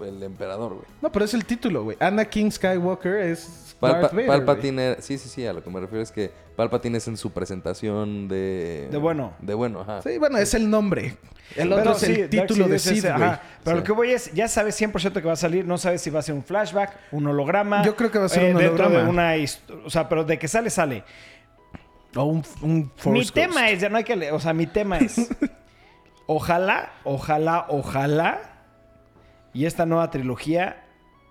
El emperador, güey.
No, pero es el título, güey. Anakin Skywalker es
Palpa-
Darth Vader,
Palpatine era- Sí, sí, sí. A lo que me refiero es que Palpatine es en su presentación de.
De bueno.
De bueno, ajá.
Sí, bueno, es el nombre. El
Pero
otro es
sí,
el
Dark
título de
es-
Sith,
ajá. Pero
Sí.
lo que voy es, ya sabes 100% que va a salir, no sabes si va a ser un flashback, un holograma.
Yo creo que va a ser un
dentro
holograma.
de una o sea, pero de que sale, sale.
O un, un Force
mi
Ghost.
tema es, ya no hay que o sea, mi tema es, ojalá, ojalá, ojalá, y esta nueva trilogía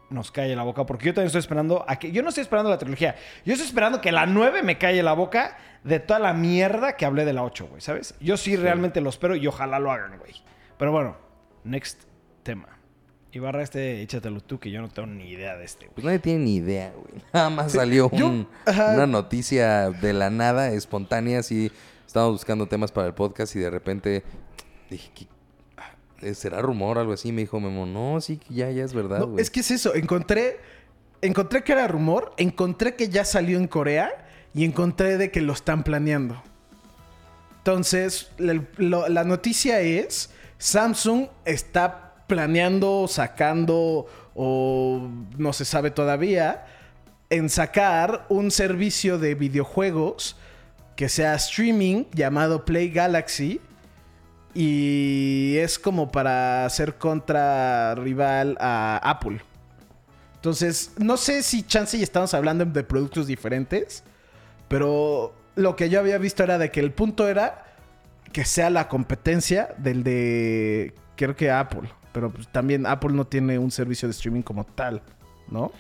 nos calle la boca, porque yo también estoy esperando a que, yo no estoy esperando la trilogía, yo estoy esperando que la 9 me calle la boca de toda la mierda que hablé de la 8, güey, ¿sabes? Yo sí, realmente lo espero y ojalá lo hagan, güey. Pero bueno, next tema. Ibarra, este, échatelo tú, que yo no tengo ni idea de este, güey.
Pues nadie tiene ni idea, güey. Nada más salió
yo-
un-
ajá.
una noticia de la nada, espontánea, así. Estábamos buscando temas para el podcast y de repente dije, ¿qué- ¿será rumor o algo así? Me dijo Memo, no, sí, ya, ya es verdad,
No, es que es eso. Encontré, encontré que era rumor, encontré que ya salió en Corea y encontré de que lo están planeando. Entonces, la, lo- la noticia es, Samsung está planeando, sacando o no se sabe todavía, en sacar un servicio de videojuegos que sea streaming llamado Play Galaxy. Y es como para hacer contra rival a Apple. Entonces, no sé si chance y estamos hablando de productos diferentes. Pero lo que yo había visto era de que el punto era que sea la competencia del de, creo que Apple. Pero pues, también Apple no tiene un servicio de streaming como tal, ¿no?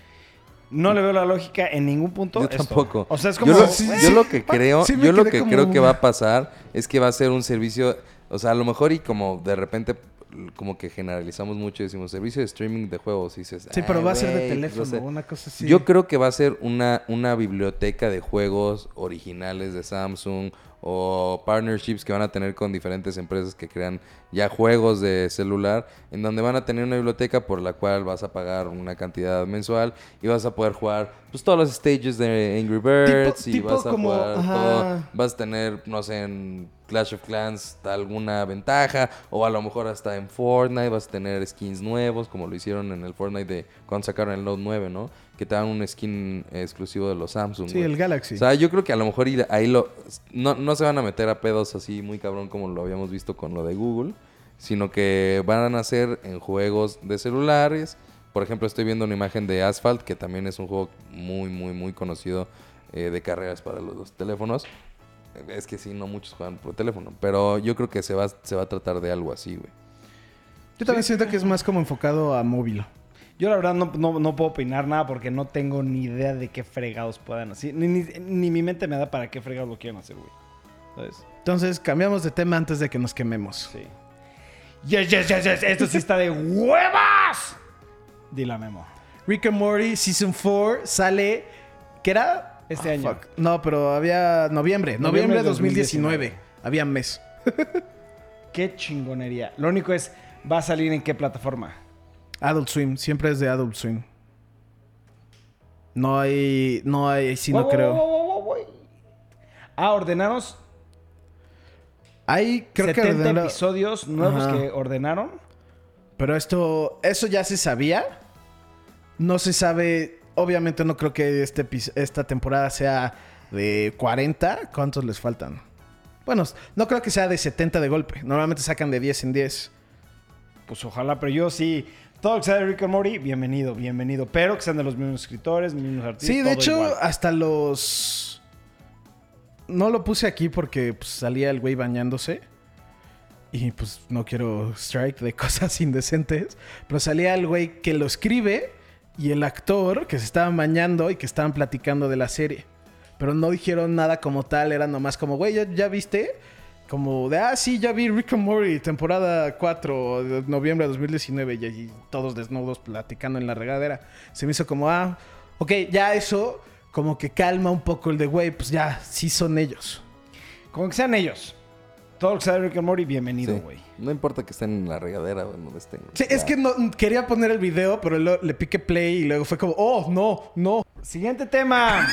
No le veo la lógica en ningún punto.
Yo
esto.
tampoco.
O sea, es como...
Yo lo,
Sí,
yo
sí.
lo que creo,
Sí
yo lo que
como-
creo que va a pasar es que va a ser un servicio, o sea, a lo mejor y como de repente como que generalizamos mucho y decimos servicio de streaming de juegos y dices,
Sí, pero
"Ay,
va a ser de
güey,
teléfono,
no sé".
una cosa así.
Yo creo que va a ser una, una biblioteca de juegos originales de Samsung o partnerships que van a tener con diferentes empresas que crean ya juegos de celular, en donde van a tener una biblioteca por la cual vas a pagar una cantidad mensual y vas a poder jugar pues todos los stages de Angry Birds y
tipo
vas a
como-
jugar
ajá.
todo, vas a tener, no sé, en Clash of Clans alguna ventaja o a lo mejor hasta en Fortnite vas a tener skins nuevos como lo hicieron en el Fortnite de cuando sacaron el Note 9, ¿no? Que te dan un skin exclusivo de los Samsung.
Sí, el Galaxy.
O sea, yo creo que a lo mejor ahí lo... No, no se van a meter a pedos así muy cabrón como lo habíamos visto con lo de Google, sino que van a hacer en juegos de celulares. Por ejemplo, estoy viendo una imagen de Asphalt, que también es un juego muy, muy, muy conocido eh, de carreras para los, los teléfonos. Es que sí, no muchos juegan por teléfono, pero yo creo que se va, se va a tratar de algo así, güey.
Yo también siento que es más como enfocado a móvil.
Yo la verdad no, no- no puedo opinar nada porque no tengo ni idea de qué fregados puedan hacer. Ni, ni, ni mi mente me da para qué fregados lo quieran hacer, güey. ¿Sabes?
Entonces, cambiamos de tema antes de que nos quememos.
Sí. Yes, yes, yes, yes. Esto sí está de huevas. Dila, Memo.
Rick and Morty Season 4 sale. ¿Qué era?
Este
Ah,
año.
fuck. No, pero había. Noviembre. Noviembre,
Noviembre
2019.
2019.
Había mes.
Qué chingonería. Lo único es, ¿va a salir en qué plataforma?
Adult Swim. Siempre es de Adult Swim. No hay. No hay. Sí, no creo.
Ah, ordenamos.
Hay, creo
70
que ordenó-
episodios nuevos
Ajá.
que ordenaron.
Pero esto, eso ya se sabía. No se sabe. Obviamente no creo que este, esta temporada sea de 40. ¿Cuántos les faltan? Bueno, no creo que sea de 70 de golpe. Normalmente sacan de 10 en 10.
Pues ojalá, pero yo sí. Todo lo que sea de Rick and Morty, bienvenido, bienvenido. Pero que sean de los mismos escritores, mismos artistas.
Sí, de hecho,
igual.
hasta los. No lo puse aquí porque pues, salía el güey bañándose. Y pues no quiero strike de cosas indecentes. Pero salía el güey que lo escribe y el actor que se estaban bañando y que estaban platicando de la serie. Pero no dijeron nada como tal, era nomás como, güey, ¿ya, ya viste? Como de, ah, sí, ya vi Rick and Morty, temporada 4, de noviembre de 2019, y, y todos desnudos platicando en la regadera. Se me hizo como, ah, ok, ya eso como que calma un poco el de, güey, pues ya, sí son ellos.
Como que sean ellos. Todo lo que sea de Rick and Morty, bienvenido,
Sí.
güey.
No importa que estén en la regadera o en donde estén.
Sí, es que no, quería poner el video, pero lo- le piqué play y luego fue como, oh, no, no.
Siguiente tema.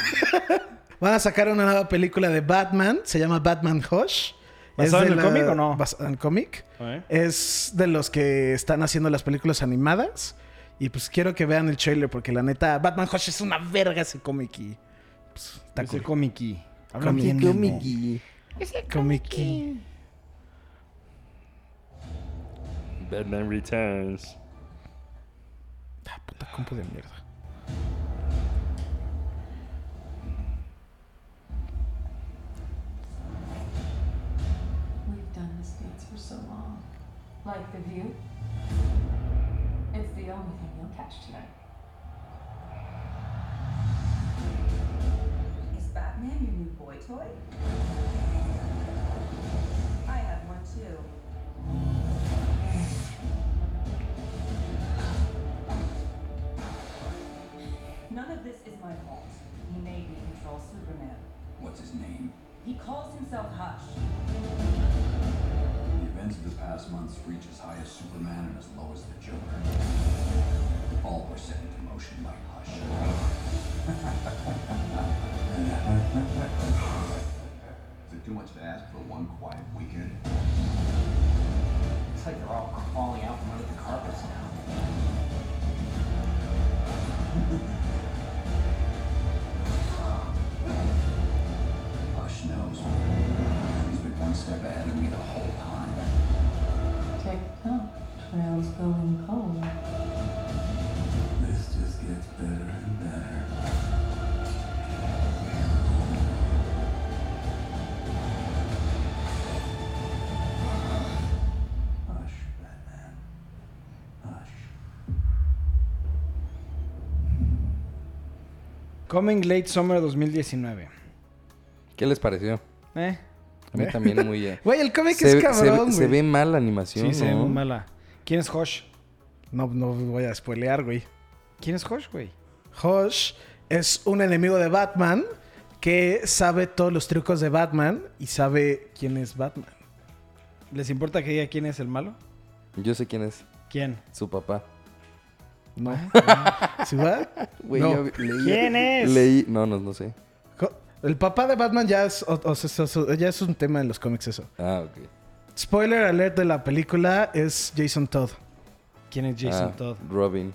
Van a sacar una nueva película de Batman, se llama Batman Hush.
¿Basado
Es
en el cómic o no?
Basado en el cómic.
¿Eh?
Es de los que están haciendo las películas animadas. Y pues quiero que vean el trailer porque la neta, Batman Hush es una verga ese cómic y pues, está
Ese
cool.
Memo.
Comiqui.
Comiqui.
Batman Returns.
Ah, puta compu de mierda.
We've done this dance for so long. Like the view? It's the only thing you'll catch tonight.
Is Batman your new boy toy? I have one too. None of this is my fault. He made me control Superman.
What's his name?
He calls himself Hush.
The events of the past months reach as high as Superman and as low as the Joker. All were set into motion by Hush. Is it too much to ask for one quiet weekend?
It's like they're all crawling out from under the carpets now.
Hush knows. He's been one step ahead of me the whole
trails going cold.
This just gets better and better. Hush, Batman. Hush.
Coming Late Summer 2019.
¿Qué les pareció?
¿Eh?
A mí también muy... eh,
Güey, el cómic
se,
es
se
cabrón,
se ve mal la animación,
Sí, se ve mala. ¿Quién es Hosh?
No, no voy a spoilear, güey.
¿Quién es Hosh, güey?
Hush es un enemigo de Batman que sabe todos los trucos de Batman y sabe quién es Batman.
¿Les importa que diga quién es el malo?
Yo sé quién es.
¿Quién?
Su papá.
No. ¿Sí va?
Güey,
No.
yo leí-
¿Quién es?
Leí... No, no, no sé.
Jo- El papá de Batman ya es, o- o sea, o sea, ya es un tema en los cómics eso.
Ah, ok.
Spoiler alert de la película es Jason Todd.
¿Quién es Jason
Ah,
Todd?
Robin.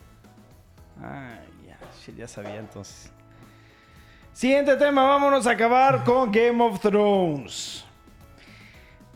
Ah, ya, ya sabía entonces. Siguiente tema, vámonos a acabar con Game of Thrones.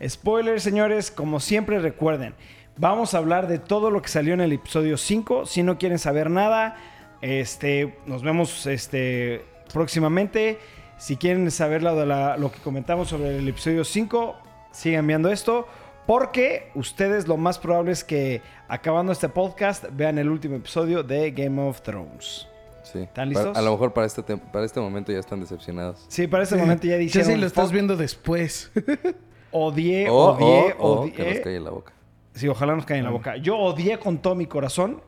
Spoiler, señores, como siempre recuerden, vamos a hablar de todo lo que salió en el episodio 5. Si no quieren saber nada, este, nos vemos este, próximamente. Si quieren saber lo, de la- lo que comentamos sobre el episodio 5, sigan viendo esto. Porque ustedes lo más probable es que acabando este podcast vean el último episodio de Game of Thrones.
Sí.
¿Están
Para-
listos?
a lo mejor para este, para este momento ya están decepcionados.
Sí, para este momento ya dijeron...
sí, lo estás
"Fuck,
viendo después.
Odié,
O,
odié,
o- o
odié.
que nos calle la boca.
Sí, ojalá nos caiga en la boca. Yo odié con todo mi corazón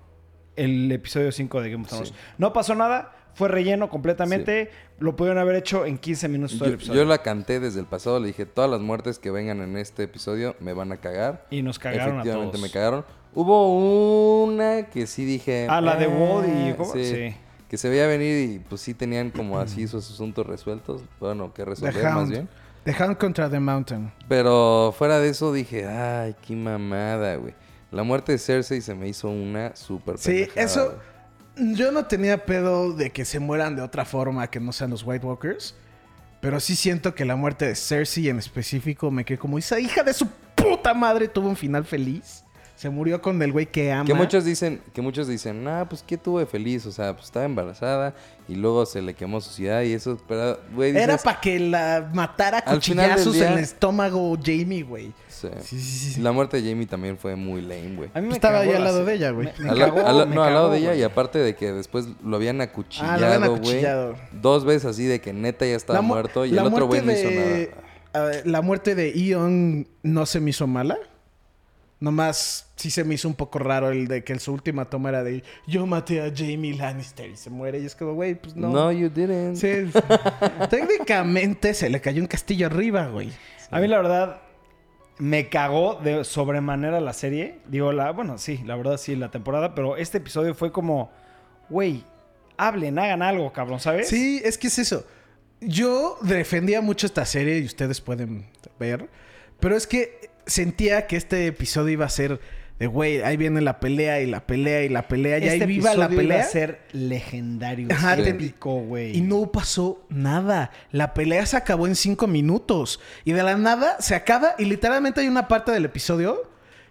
el episodio 5 de Game of Thrones.
Sí.
No pasó nada, fue relleno completamente. Lo pudieron haber hecho en 15 minutos todo
Yo,
el episodio.
yo la canté desde el pasado, le dije, todas las muertes que vengan en este episodio me van a cagar.
Y nos cagaron a
Efectivamente
todos.
me cagaron. Hubo una que sí dije...
Ah, la de
"Eh",
Woody, ¿cómo?
Sí,
Sí.
Que se veía venir y pues sí tenían como así sus asuntos resueltos. Bueno, que resolver más
Hound.
bien.
The Hunt contra The Mountain.
Pero fuera de eso dije, ay, qué mamada, güey. La muerte de Cersei se me hizo una súper
Sí,
pendejada,
eso. Yo no tenía pedo de que se mueran de otra forma que no sean los White Walkers. Pero sí siento que la muerte de Cersei en específico me quedé como esa hija de su puta madre tuvo un final feliz. Se murió con el güey que ama.
Que muchos dicen, que muchos dicen, ah, pues qué tuvo de feliz, o sea, pues estaba embarazada y luego se le quemó su ciudad y eso, pero, güey, dices,
Era para que la matara a cuchillazos
día-
en el estómago Jamie, güey.
sí.
Sí, sí, sí.
La muerte de Jamie también fue muy lame, güey.
A mí me
Estaba
cagó
ahí al
la
lado de ella, güey.
Me, me
Al, la-
cagó,
al la-
me
no, al lado de ella y aparte de que después lo habían acuchillado,
Ah, habían
güey.
acuchillado.
Dos veces así de que neta ya estaba
mu-
muerto y el otro güey no
muerte
hizo
de-
nada.
ver, la muerte de Ion no se me hizo mala. Nomás sí se me hizo un poco raro el de que en su última toma era de yo maté a Jamie Lannister y se muere. Y es como, güey, pues no.
No, you didn't.
Sí, técnicamente se le cayó un castillo arriba, güey.
A mí la verdad me cagó de sobremanera la serie. Digo, la, bueno, sí, la verdad sí, la temporada, pero este episodio fue como, güey, hablen, hagan algo, cabrón, ¿sabes?
Sí, es que es eso. Yo defendía mucho esta serie y ustedes pueden ver, pero es que sentía que este episodio iba a ser de, güey, ahí viene la pelea y la pelea y la pelea, y
Este
ahí viva la
episodio iba
pelea.
a ser legendario,
Ajá,
épico, güey.
Y no pasó nada. La pelea se acabó en cinco minutos. Y de la nada se acaba. Y literalmente hay una parte del episodio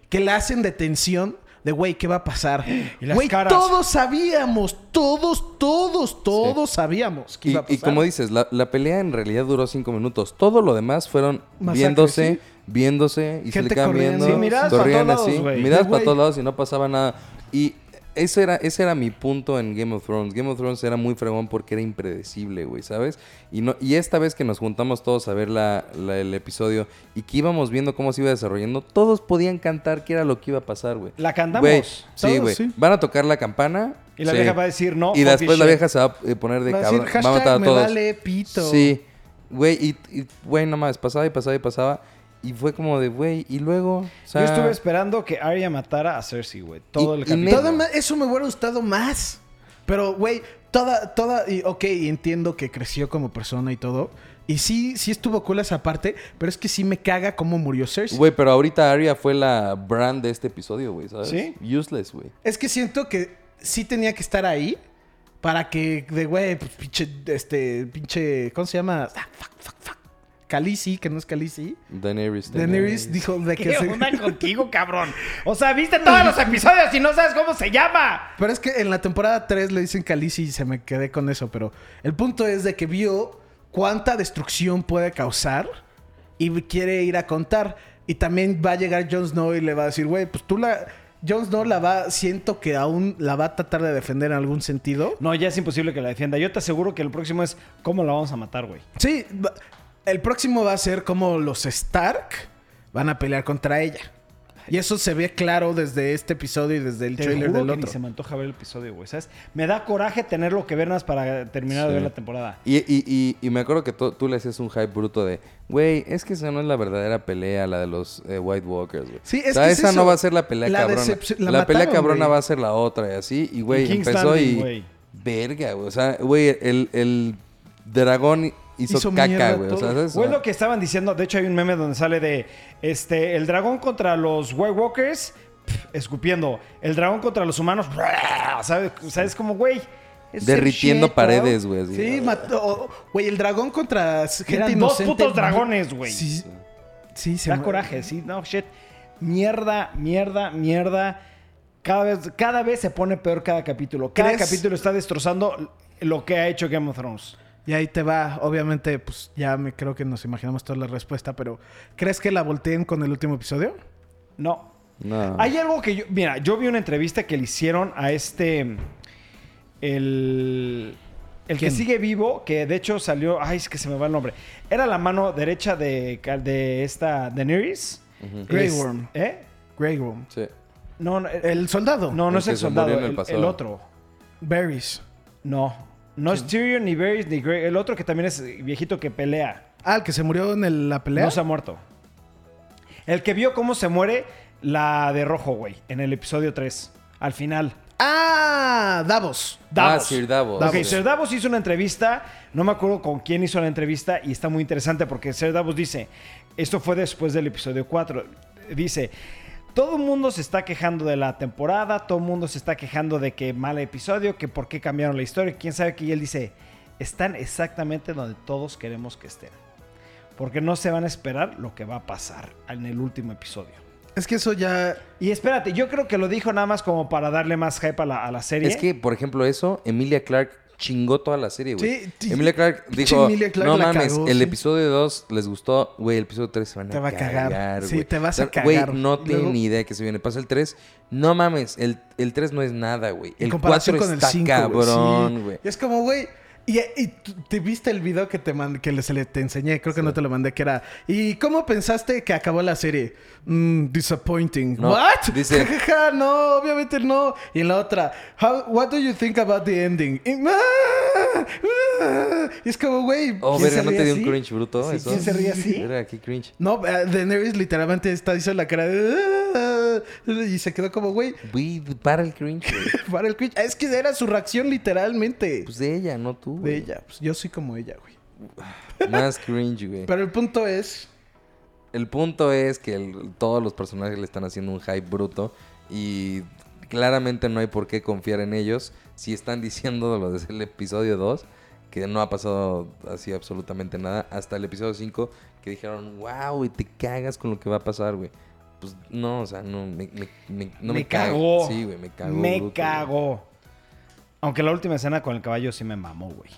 que la hacen de tensión. De güey, ¿qué va a pasar?
Y las
Güey,
caras.
todos sabíamos. Todos, todos, todos sabíamos que
Y,
iba a
y
pasar.
como dices, la, la pelea en realidad duró cinco minutos. Todo lo demás fueron
Masacre,
viéndose,
sí.
viéndose y se le quedaban viendo.
Sí,
miradas para todos
así,
lados,
miradas para todos lados y no pasaba nada. Y ese era, ese era mi punto en Game of Thrones. Game of Thrones era muy fregón porque era impredecible, güey, ¿sabes? Y, no, y esta vez que nos juntamos todos a ver la, la- el episodio y que íbamos viendo cómo se iba desarrollando, todos podían cantar qué era lo que iba a pasar, güey.
La cantamos.
Güey, sí, güey.
sí.
Van a tocar la campana.
Y la
sí.
vieja va a decir, no,
Y después la vieja se va a eh, poner de
Va a decir,
cabrón. Va a matar a
me
todos.
vale pito.
Sí. Güey, y, güey, no más, pasaba y pasaba y pasaba. Y fue como de, güey, y luego. O sea,
Yo estuve esperando que Arya matara a Cersei, güey. Todo
Y-
el capítulo.
eso me hubiera gustado más. Pero, güey, toda, toda, y, ok, entiendo que creció como persona y todo. Y sí, sí estuvo cool esa parte, pero es que sí me caga cómo murió Cersei.
Güey, pero ahorita Arya fue la brand de este episodio, güey, ¿sabes?
¿Sí?
Useless, güey.
Es que siento que sí tenía que estar ahí para que, de güey, pues pinche, este, pinche, ¿cómo se llama? Ah, fuck, fuck, fuck. Khaleesi, que no es Khaleesi.
Daenerys.
Daenerys dijo de que
¿Qué
se...
onda contigo, cabrón? O sea, viste todos los episodios y no sabes cómo se llama.
Pero es que en la temporada 3 le dicen Khaleesi y se me quedé con eso. Pero el punto es de que vio cuánta destrucción puede causar y quiere ir a contar. Y también va a llegar Jon Snow y le va a decir, güey, pues tú la... Jon Snow la va... Siento que aún la va a tratar de defender en algún sentido.
No, ya es imposible que la defienda. Yo te aseguro que el próximo es cómo la vamos a matar, güey.
Sí, va- el próximo va a ser como los Stark van a pelear contra ella. Y eso se ve claro desde este episodio y desde el
Te
trailer
juro
del
que
otro.
ni se me antoja ver el episodio, güey. ¿Sabes? Me da coraje tenerlo que ver nada más para terminar de ver la temporada.
Y, y, y, y me acuerdo que tú- le hacías un hype bruto de, güey, es que esa no es la verdadera pelea, la de los eh, White Walkers, güey.
Sí,
o
es
sea,
que es
esa
eso.
no va a ser la pelea
La
cabrona.
la
pelea cabrona va a ser la otra y así. Y, güey, empezó
Landing,
y... Verga, güey. O sea, güey, el, el dragón hizo,
Hizo
caca, güey. O sea. ¿sabes?
Güey, lo que estaban diciendo, de hecho hay un meme donde sale de este el dragón contra los White Walkers pf, escupiendo, el dragón contra los humanos, ¿sabes? O sea, es como, güey, es
Derritiendo
shit,
paredes, güey.
Sí, mató. Güey, el dragón contra gente
Eran dos putos dragones, güey.
Sí, sí, se
Da coraje, sí, no, shit. Mierda, mierda, mierda. Cada vez, cada vez se pone peor cada capítulo. Cada
¿Crees?
capítulo está destrozando lo que ha hecho Game of Thrones.
Y ahí te va. Obviamente, pues ya me creo que nos imaginamos toda la respuesta, pero ¿crees que la volteen con el último episodio?
No,
No.
Hay algo que yo. Mira, yo vi una entrevista que le hicieron a este. El. El que sigue vivo, que de hecho salió. Ay, es que se me va el nombre. Era la mano derecha de, de esta Daenerys.
Grey
Es-
Worm.
¿Eh?
Grey Worm.
Sí.
No, no,
El soldado.
no, no
El
es el soldado,
el
el otro.
Berries.
No. No es Tyrion, ni Varys, ni Grey. El otro que también es viejito que pelea.
Ah, el que se murió en el- la pelea.
No se ha muerto. El que vio cómo se muere la de rojo, güey, en el episodio 3. Al final.
Ah, Davos.
Davos.
Ah, Sir Davos.
Ok. Sir Davos hizo una entrevista, no me acuerdo con quién hizo la entrevista y está muy interesante porque Sir Davos dice, esto fue después del episodio 4, dice, todo el mundo se está quejando de la temporada, todo el mundo se está quejando de que mal episodio, que por qué cambiaron la historia, quién sabe que y él dice, están exactamente donde todos queremos que estén. Porque no se van a esperar lo que va a pasar en el último episodio.
Es que eso ya.
Y espérate, yo creo que lo dijo nada más como para darle más hype a la, a la serie.
Es que, por ejemplo, eso, Emilia Clark chingó toda la serie, güey.
Sí, sí.
Emilia Clark dijo,
Emilia Clarke
no mames,
cagó,
el
sí.
episodio 2 les gustó, güey, el episodio 3 se van a
Te va a cagar.
cagar,
Sí, te vas a
sea, Güey,
cagar.
no tienen
Luego-
ni idea de que se viene. Pasa el 3, no mames, el, el 3 no es nada, güey. El
comparación
4
con el
está
5,
cabrón, güey.
Es como, güey. Y, te viste el video que te mandé, que le- se le te enseñé, creo que no te lo mandé, que era. ¿Y cómo pensaste que acabó la serie? Mm, disappointing.
No,
¿What?
dice-
no, obviamente no. Y en la otra, How, what do you think about the ending? Y, ah, ah. Y es como, güey.
Oh,
¿Quién
verga, ¿no te dio un cringe bruto
Sí,
eso?
¿quién se ríe así?
Verga, qué cringe.
No, eh, Daenerys literalmente está, hizo la cara de... "Ah", Y se quedó como, güey,
para el cringe,
para el cringe. Es que era su reacción literalmente.
Pues de ella, no tú,
de ella. Pues yo soy como ella, güey.
Más cringe, güey.
Pero el punto es...
El punto es que el- todos los personajes le están haciendo un hype bruto y claramente no hay por qué confiar en ellos si están diciendo lo desde el episodio 2 que no ha pasado así absolutamente nada hasta el episodio 5 que dijeron wow y te cagas con lo que va a pasar güey pues no o sea no me, me- me- no me,
me
cago.
cagó.
sí güey me cagó
Me
bruto, güey.
cagó. Aunque la última escena con el caballo sí me mamó, güey.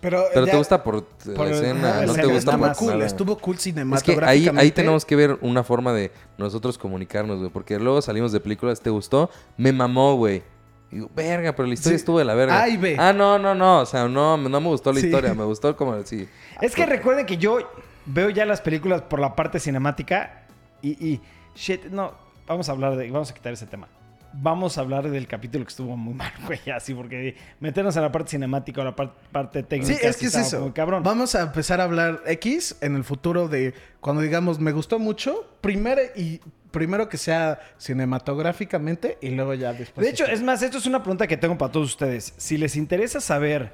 Pero,
pero
ya-
te gusta por,
por
la escena no te gusta por
más.
cool,
nada.
estuvo cool
Es que ahí,
cinematográficamente.
ahí tenemos que ver una forma de nosotros comunicarnos, güey. Porque luego salimos de películas, ¿te gustó? Me mamó, güey. Y Digo, verga, pero la historia
Sí.
estuvo de la verga.
A y B.
Ah, no, no, no. O sea, no, no me gustó la
Sí.
historia. Me gustó como, sí.
Es que recuerden que yo veo ya las películas por la parte cinemática y, y shit, no, vamos a hablar de, vamos a quitar ese tema. Vamos a hablar del capítulo que estuvo muy mal, güey, así, porque meternos en la parte cinemática o la par- parte técnica.
Sí, es que es eso.
Cabrón.
Vamos a empezar a hablar X en el futuro de cuando digamos me gustó mucho, primero y primero que sea cinematográficamente y luego ya después.
De hecho, es más, esto es una pregunta que tengo para todos ustedes. Si les interesa saber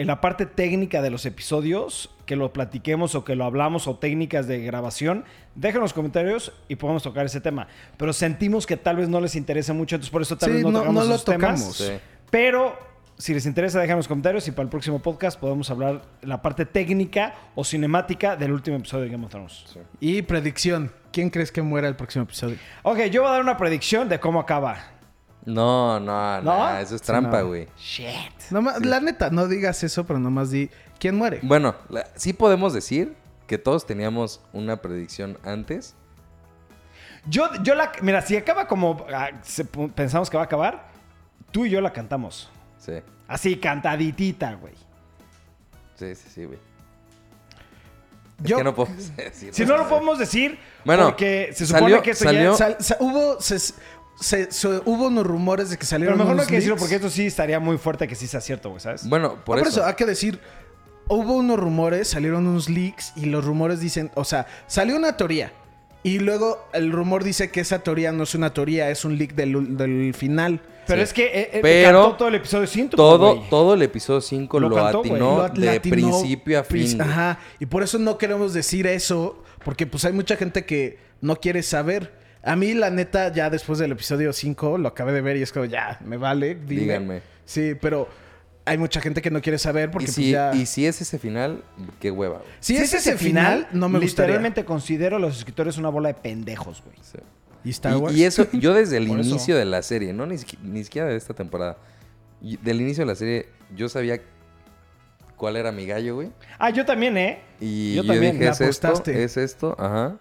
en la parte técnica de los episodios, que lo platiquemos o que lo hablamos o técnicas de grabación, dejen en los comentarios y podemos tocar ese tema. Pero sentimos que tal vez no les interese mucho, entonces por eso tal
Sí,
vez no,
no-
tocamos
no lo
esos temas.
Sí.
Pero si les interesa, dejen en los comentarios y para el próximo podcast podemos hablar la parte técnica o cinemática del último episodio de Game of Thrones.
y predicción, ¿quién crees que muera el próximo episodio?
Ok, yo voy a dar una predicción de cómo acaba.
No, no, no.
¿No?
Eso es trampa,
no.
güey.
Shit.
Nomás- La neta, no digas eso, pero nomás di quién muere.
Bueno, la- sí podemos decir que todos teníamos una predicción antes.
Yo, yo la. Mira, si acaba como ah, se- pensamos que va a acabar, tú y yo la cantamos.
Sí,
Así, cantaditita, güey.
sí, sí, sí, güey. Es
Yo-
que no podemos decir.
Si no lo podemos decir,
Bueno,
porque se supone
salió-
que esto
salió-
ya.
Sal- hubo, se- se- se- hubo unos rumores de que
Pero
salieron
mejor no
unos
hay que decirlo porque esto sí estaría muy fuerte que sí sea cierto, güey, ¿sabes?
Bueno, por,
Ah,
eso.
hay que decir, hubo unos rumores, salieron unos leaks y los rumores dicen, o sea, salió una teoría y luego el rumor dice que esa teoría no es una teoría, es un leak del, del final.
Pero
sí.
es que eh, eh,
Pero
cantó todo el episodio 5.
Todo, todo el episodio 5
Lo
lo, atinó
Lo
de principio a fin.
Ajá, y por eso no queremos decir eso, porque pues hay mucha gente que no quiere saber. A mí, la neta, ya después del episodio 5 lo acabé de ver y es como, ya, me vale, dime.
Díganme.
Sí, pero hay mucha gente que no quiere saber porque
Y
pues,
si,
ya...
y si es ese final, qué hueva. güey.
si es ese final, no me gustaría.
Literalmente considero a los escritores una bola de pendejos, güey.
Sí.
¿Y Star Wars?
Y, y eso, yo desde el
eso.
inicio de la serie, no ni, ni siquiera de esta temporada, y del inicio de la serie, yo sabía cuál era mi gallo, güey.
Ah, yo también, ¿eh?
Y
Yo
yo,
también,
dije, es esto,
apostaste.
es esto, ajá.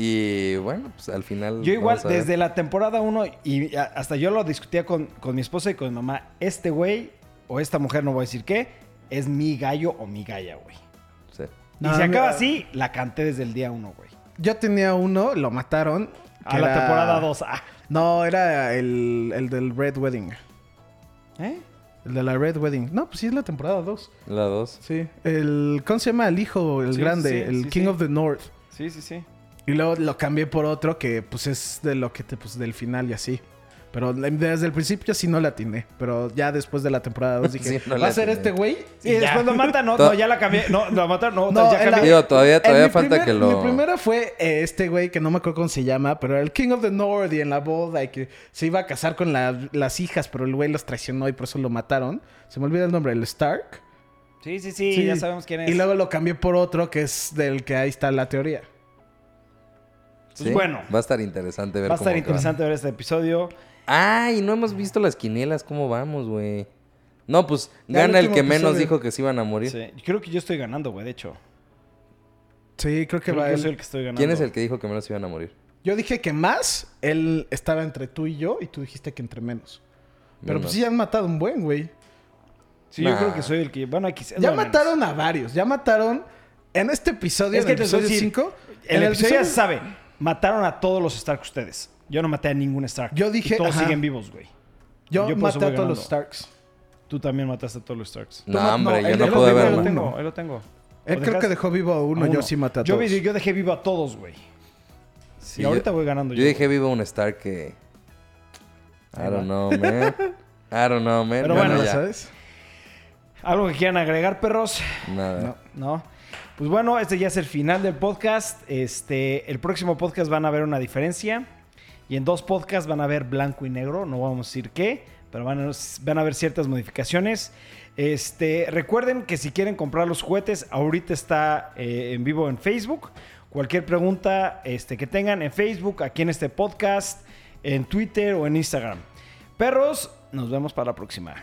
Y bueno, pues al final.
Yo igual,
a
desde la temporada 1, y a- hasta yo lo discutía con, con mi esposa y con mi mamá, este güey o esta mujer, no voy a decir qué, es mi gallo o mi galla, güey.
Sí.
No,
y si
a
acaba así, la canté desde el día 1, güey.
Yo tenía uno, lo mataron.
A
que
la
era-
temporada 2. Ah.
No, era el, el del Red Wedding.
¿Eh?
El de la Red Wedding. No, pues sí es la temporada 2.
La 2.
Sí. El, ¿Cómo se llama? El hijo, el
Sí,
grande,
sí,
el
sí,
King
sí.
of the North.
Sí, sí, sí.
Y luego lo cambié por otro que pues es de lo que te, pues del final y así. Pero desde el principio sí no la atiné. Pero ya después de la temporada 2 dije,
Sí, no
¿va a ser este güey?
Y después lo matan, no, no, ya la cambié. No, lo mataron, no,
No,
ya cambié.
Digo, todavía, todavía
mi
falta
primer-
que lo...
Mi primera fue eh, este güey que no me acuerdo cómo se llama, pero era el King of the North y en la boda y que se iba a casar con la- las hijas, pero el güey los traicionó y por eso lo mataron. Se me olvida el nombre, el Stark.
Sí, sí, sí,
Sí.
ya sabemos quién es.
Y luego lo cambié por otro que es del que ahí está la teoría.
Pues bueno.
Va a estar interesante ver
Va a estar
cómo
interesante ver este episodio.
Ay, no hemos visto las quinielas. ¿Cómo vamos, güey? No, pues
Ya el
gana el que menos
episodio.
dijo que se iban a morir.
Sí, creo que yo estoy ganando, güey, de hecho.
Sí, creo que
Creo
va
que
él.
soy el que estoy ganando.
¿Quién es el que dijo que menos se iban a morir?
Yo dije que más, él estaba entre tú y yo y tú dijiste que entre menos. Pero
Menos.
pues sí han matado un buen, güey.
Sí, yo creo que soy el que... Bueno, aquí...
Ya mataron a varios. Ya mataron en este episodio,
Es que
en el episodio
decir,
5.
El episodio ya se sabe. Mataron a todos los Stark ustedes. Yo no maté a ningún Stark.
Yo dije,
Y todos
ajá.
siguen vivos, güey.
Yo, maté a todos los. Starks.
Tú también mataste a todos los Starks.
No, hombre,
no,
yo
él
no
dejó
pude
vivo
Ahí
a
lo
verlo.
tengo, ahí lo tengo.
Él
¿O
creo que dejó vivo a uno,
A
yo sí maté a
yo,
todos.
vi- yo dejé vivo a todos, güey.
Sí,
y
yo-
ahorita voy ganando yo.
Yo dije vivo un Star que... I don't know, man. I don't know, man.
Pero
bueno,
bueno,
ya.
¿sabes?
¿Algo que quieran agregar, perros?
Nada.
¿No? Pues bueno, este ya es el final del podcast. Este, el próximo podcast van a ver una diferencia. Y en dos podcasts van a ver blanco y negro. No vamos a decir qué, pero van a, van ver ciertas modificaciones. Este, recuerden que si quieren comprar los juguetes, ahorita está eh, en vivo en Facebook. Cualquier pregunta este, que tengan en Facebook, aquí en este podcast, en Twitter o en Instagram. Perros, nos vemos para la próxima.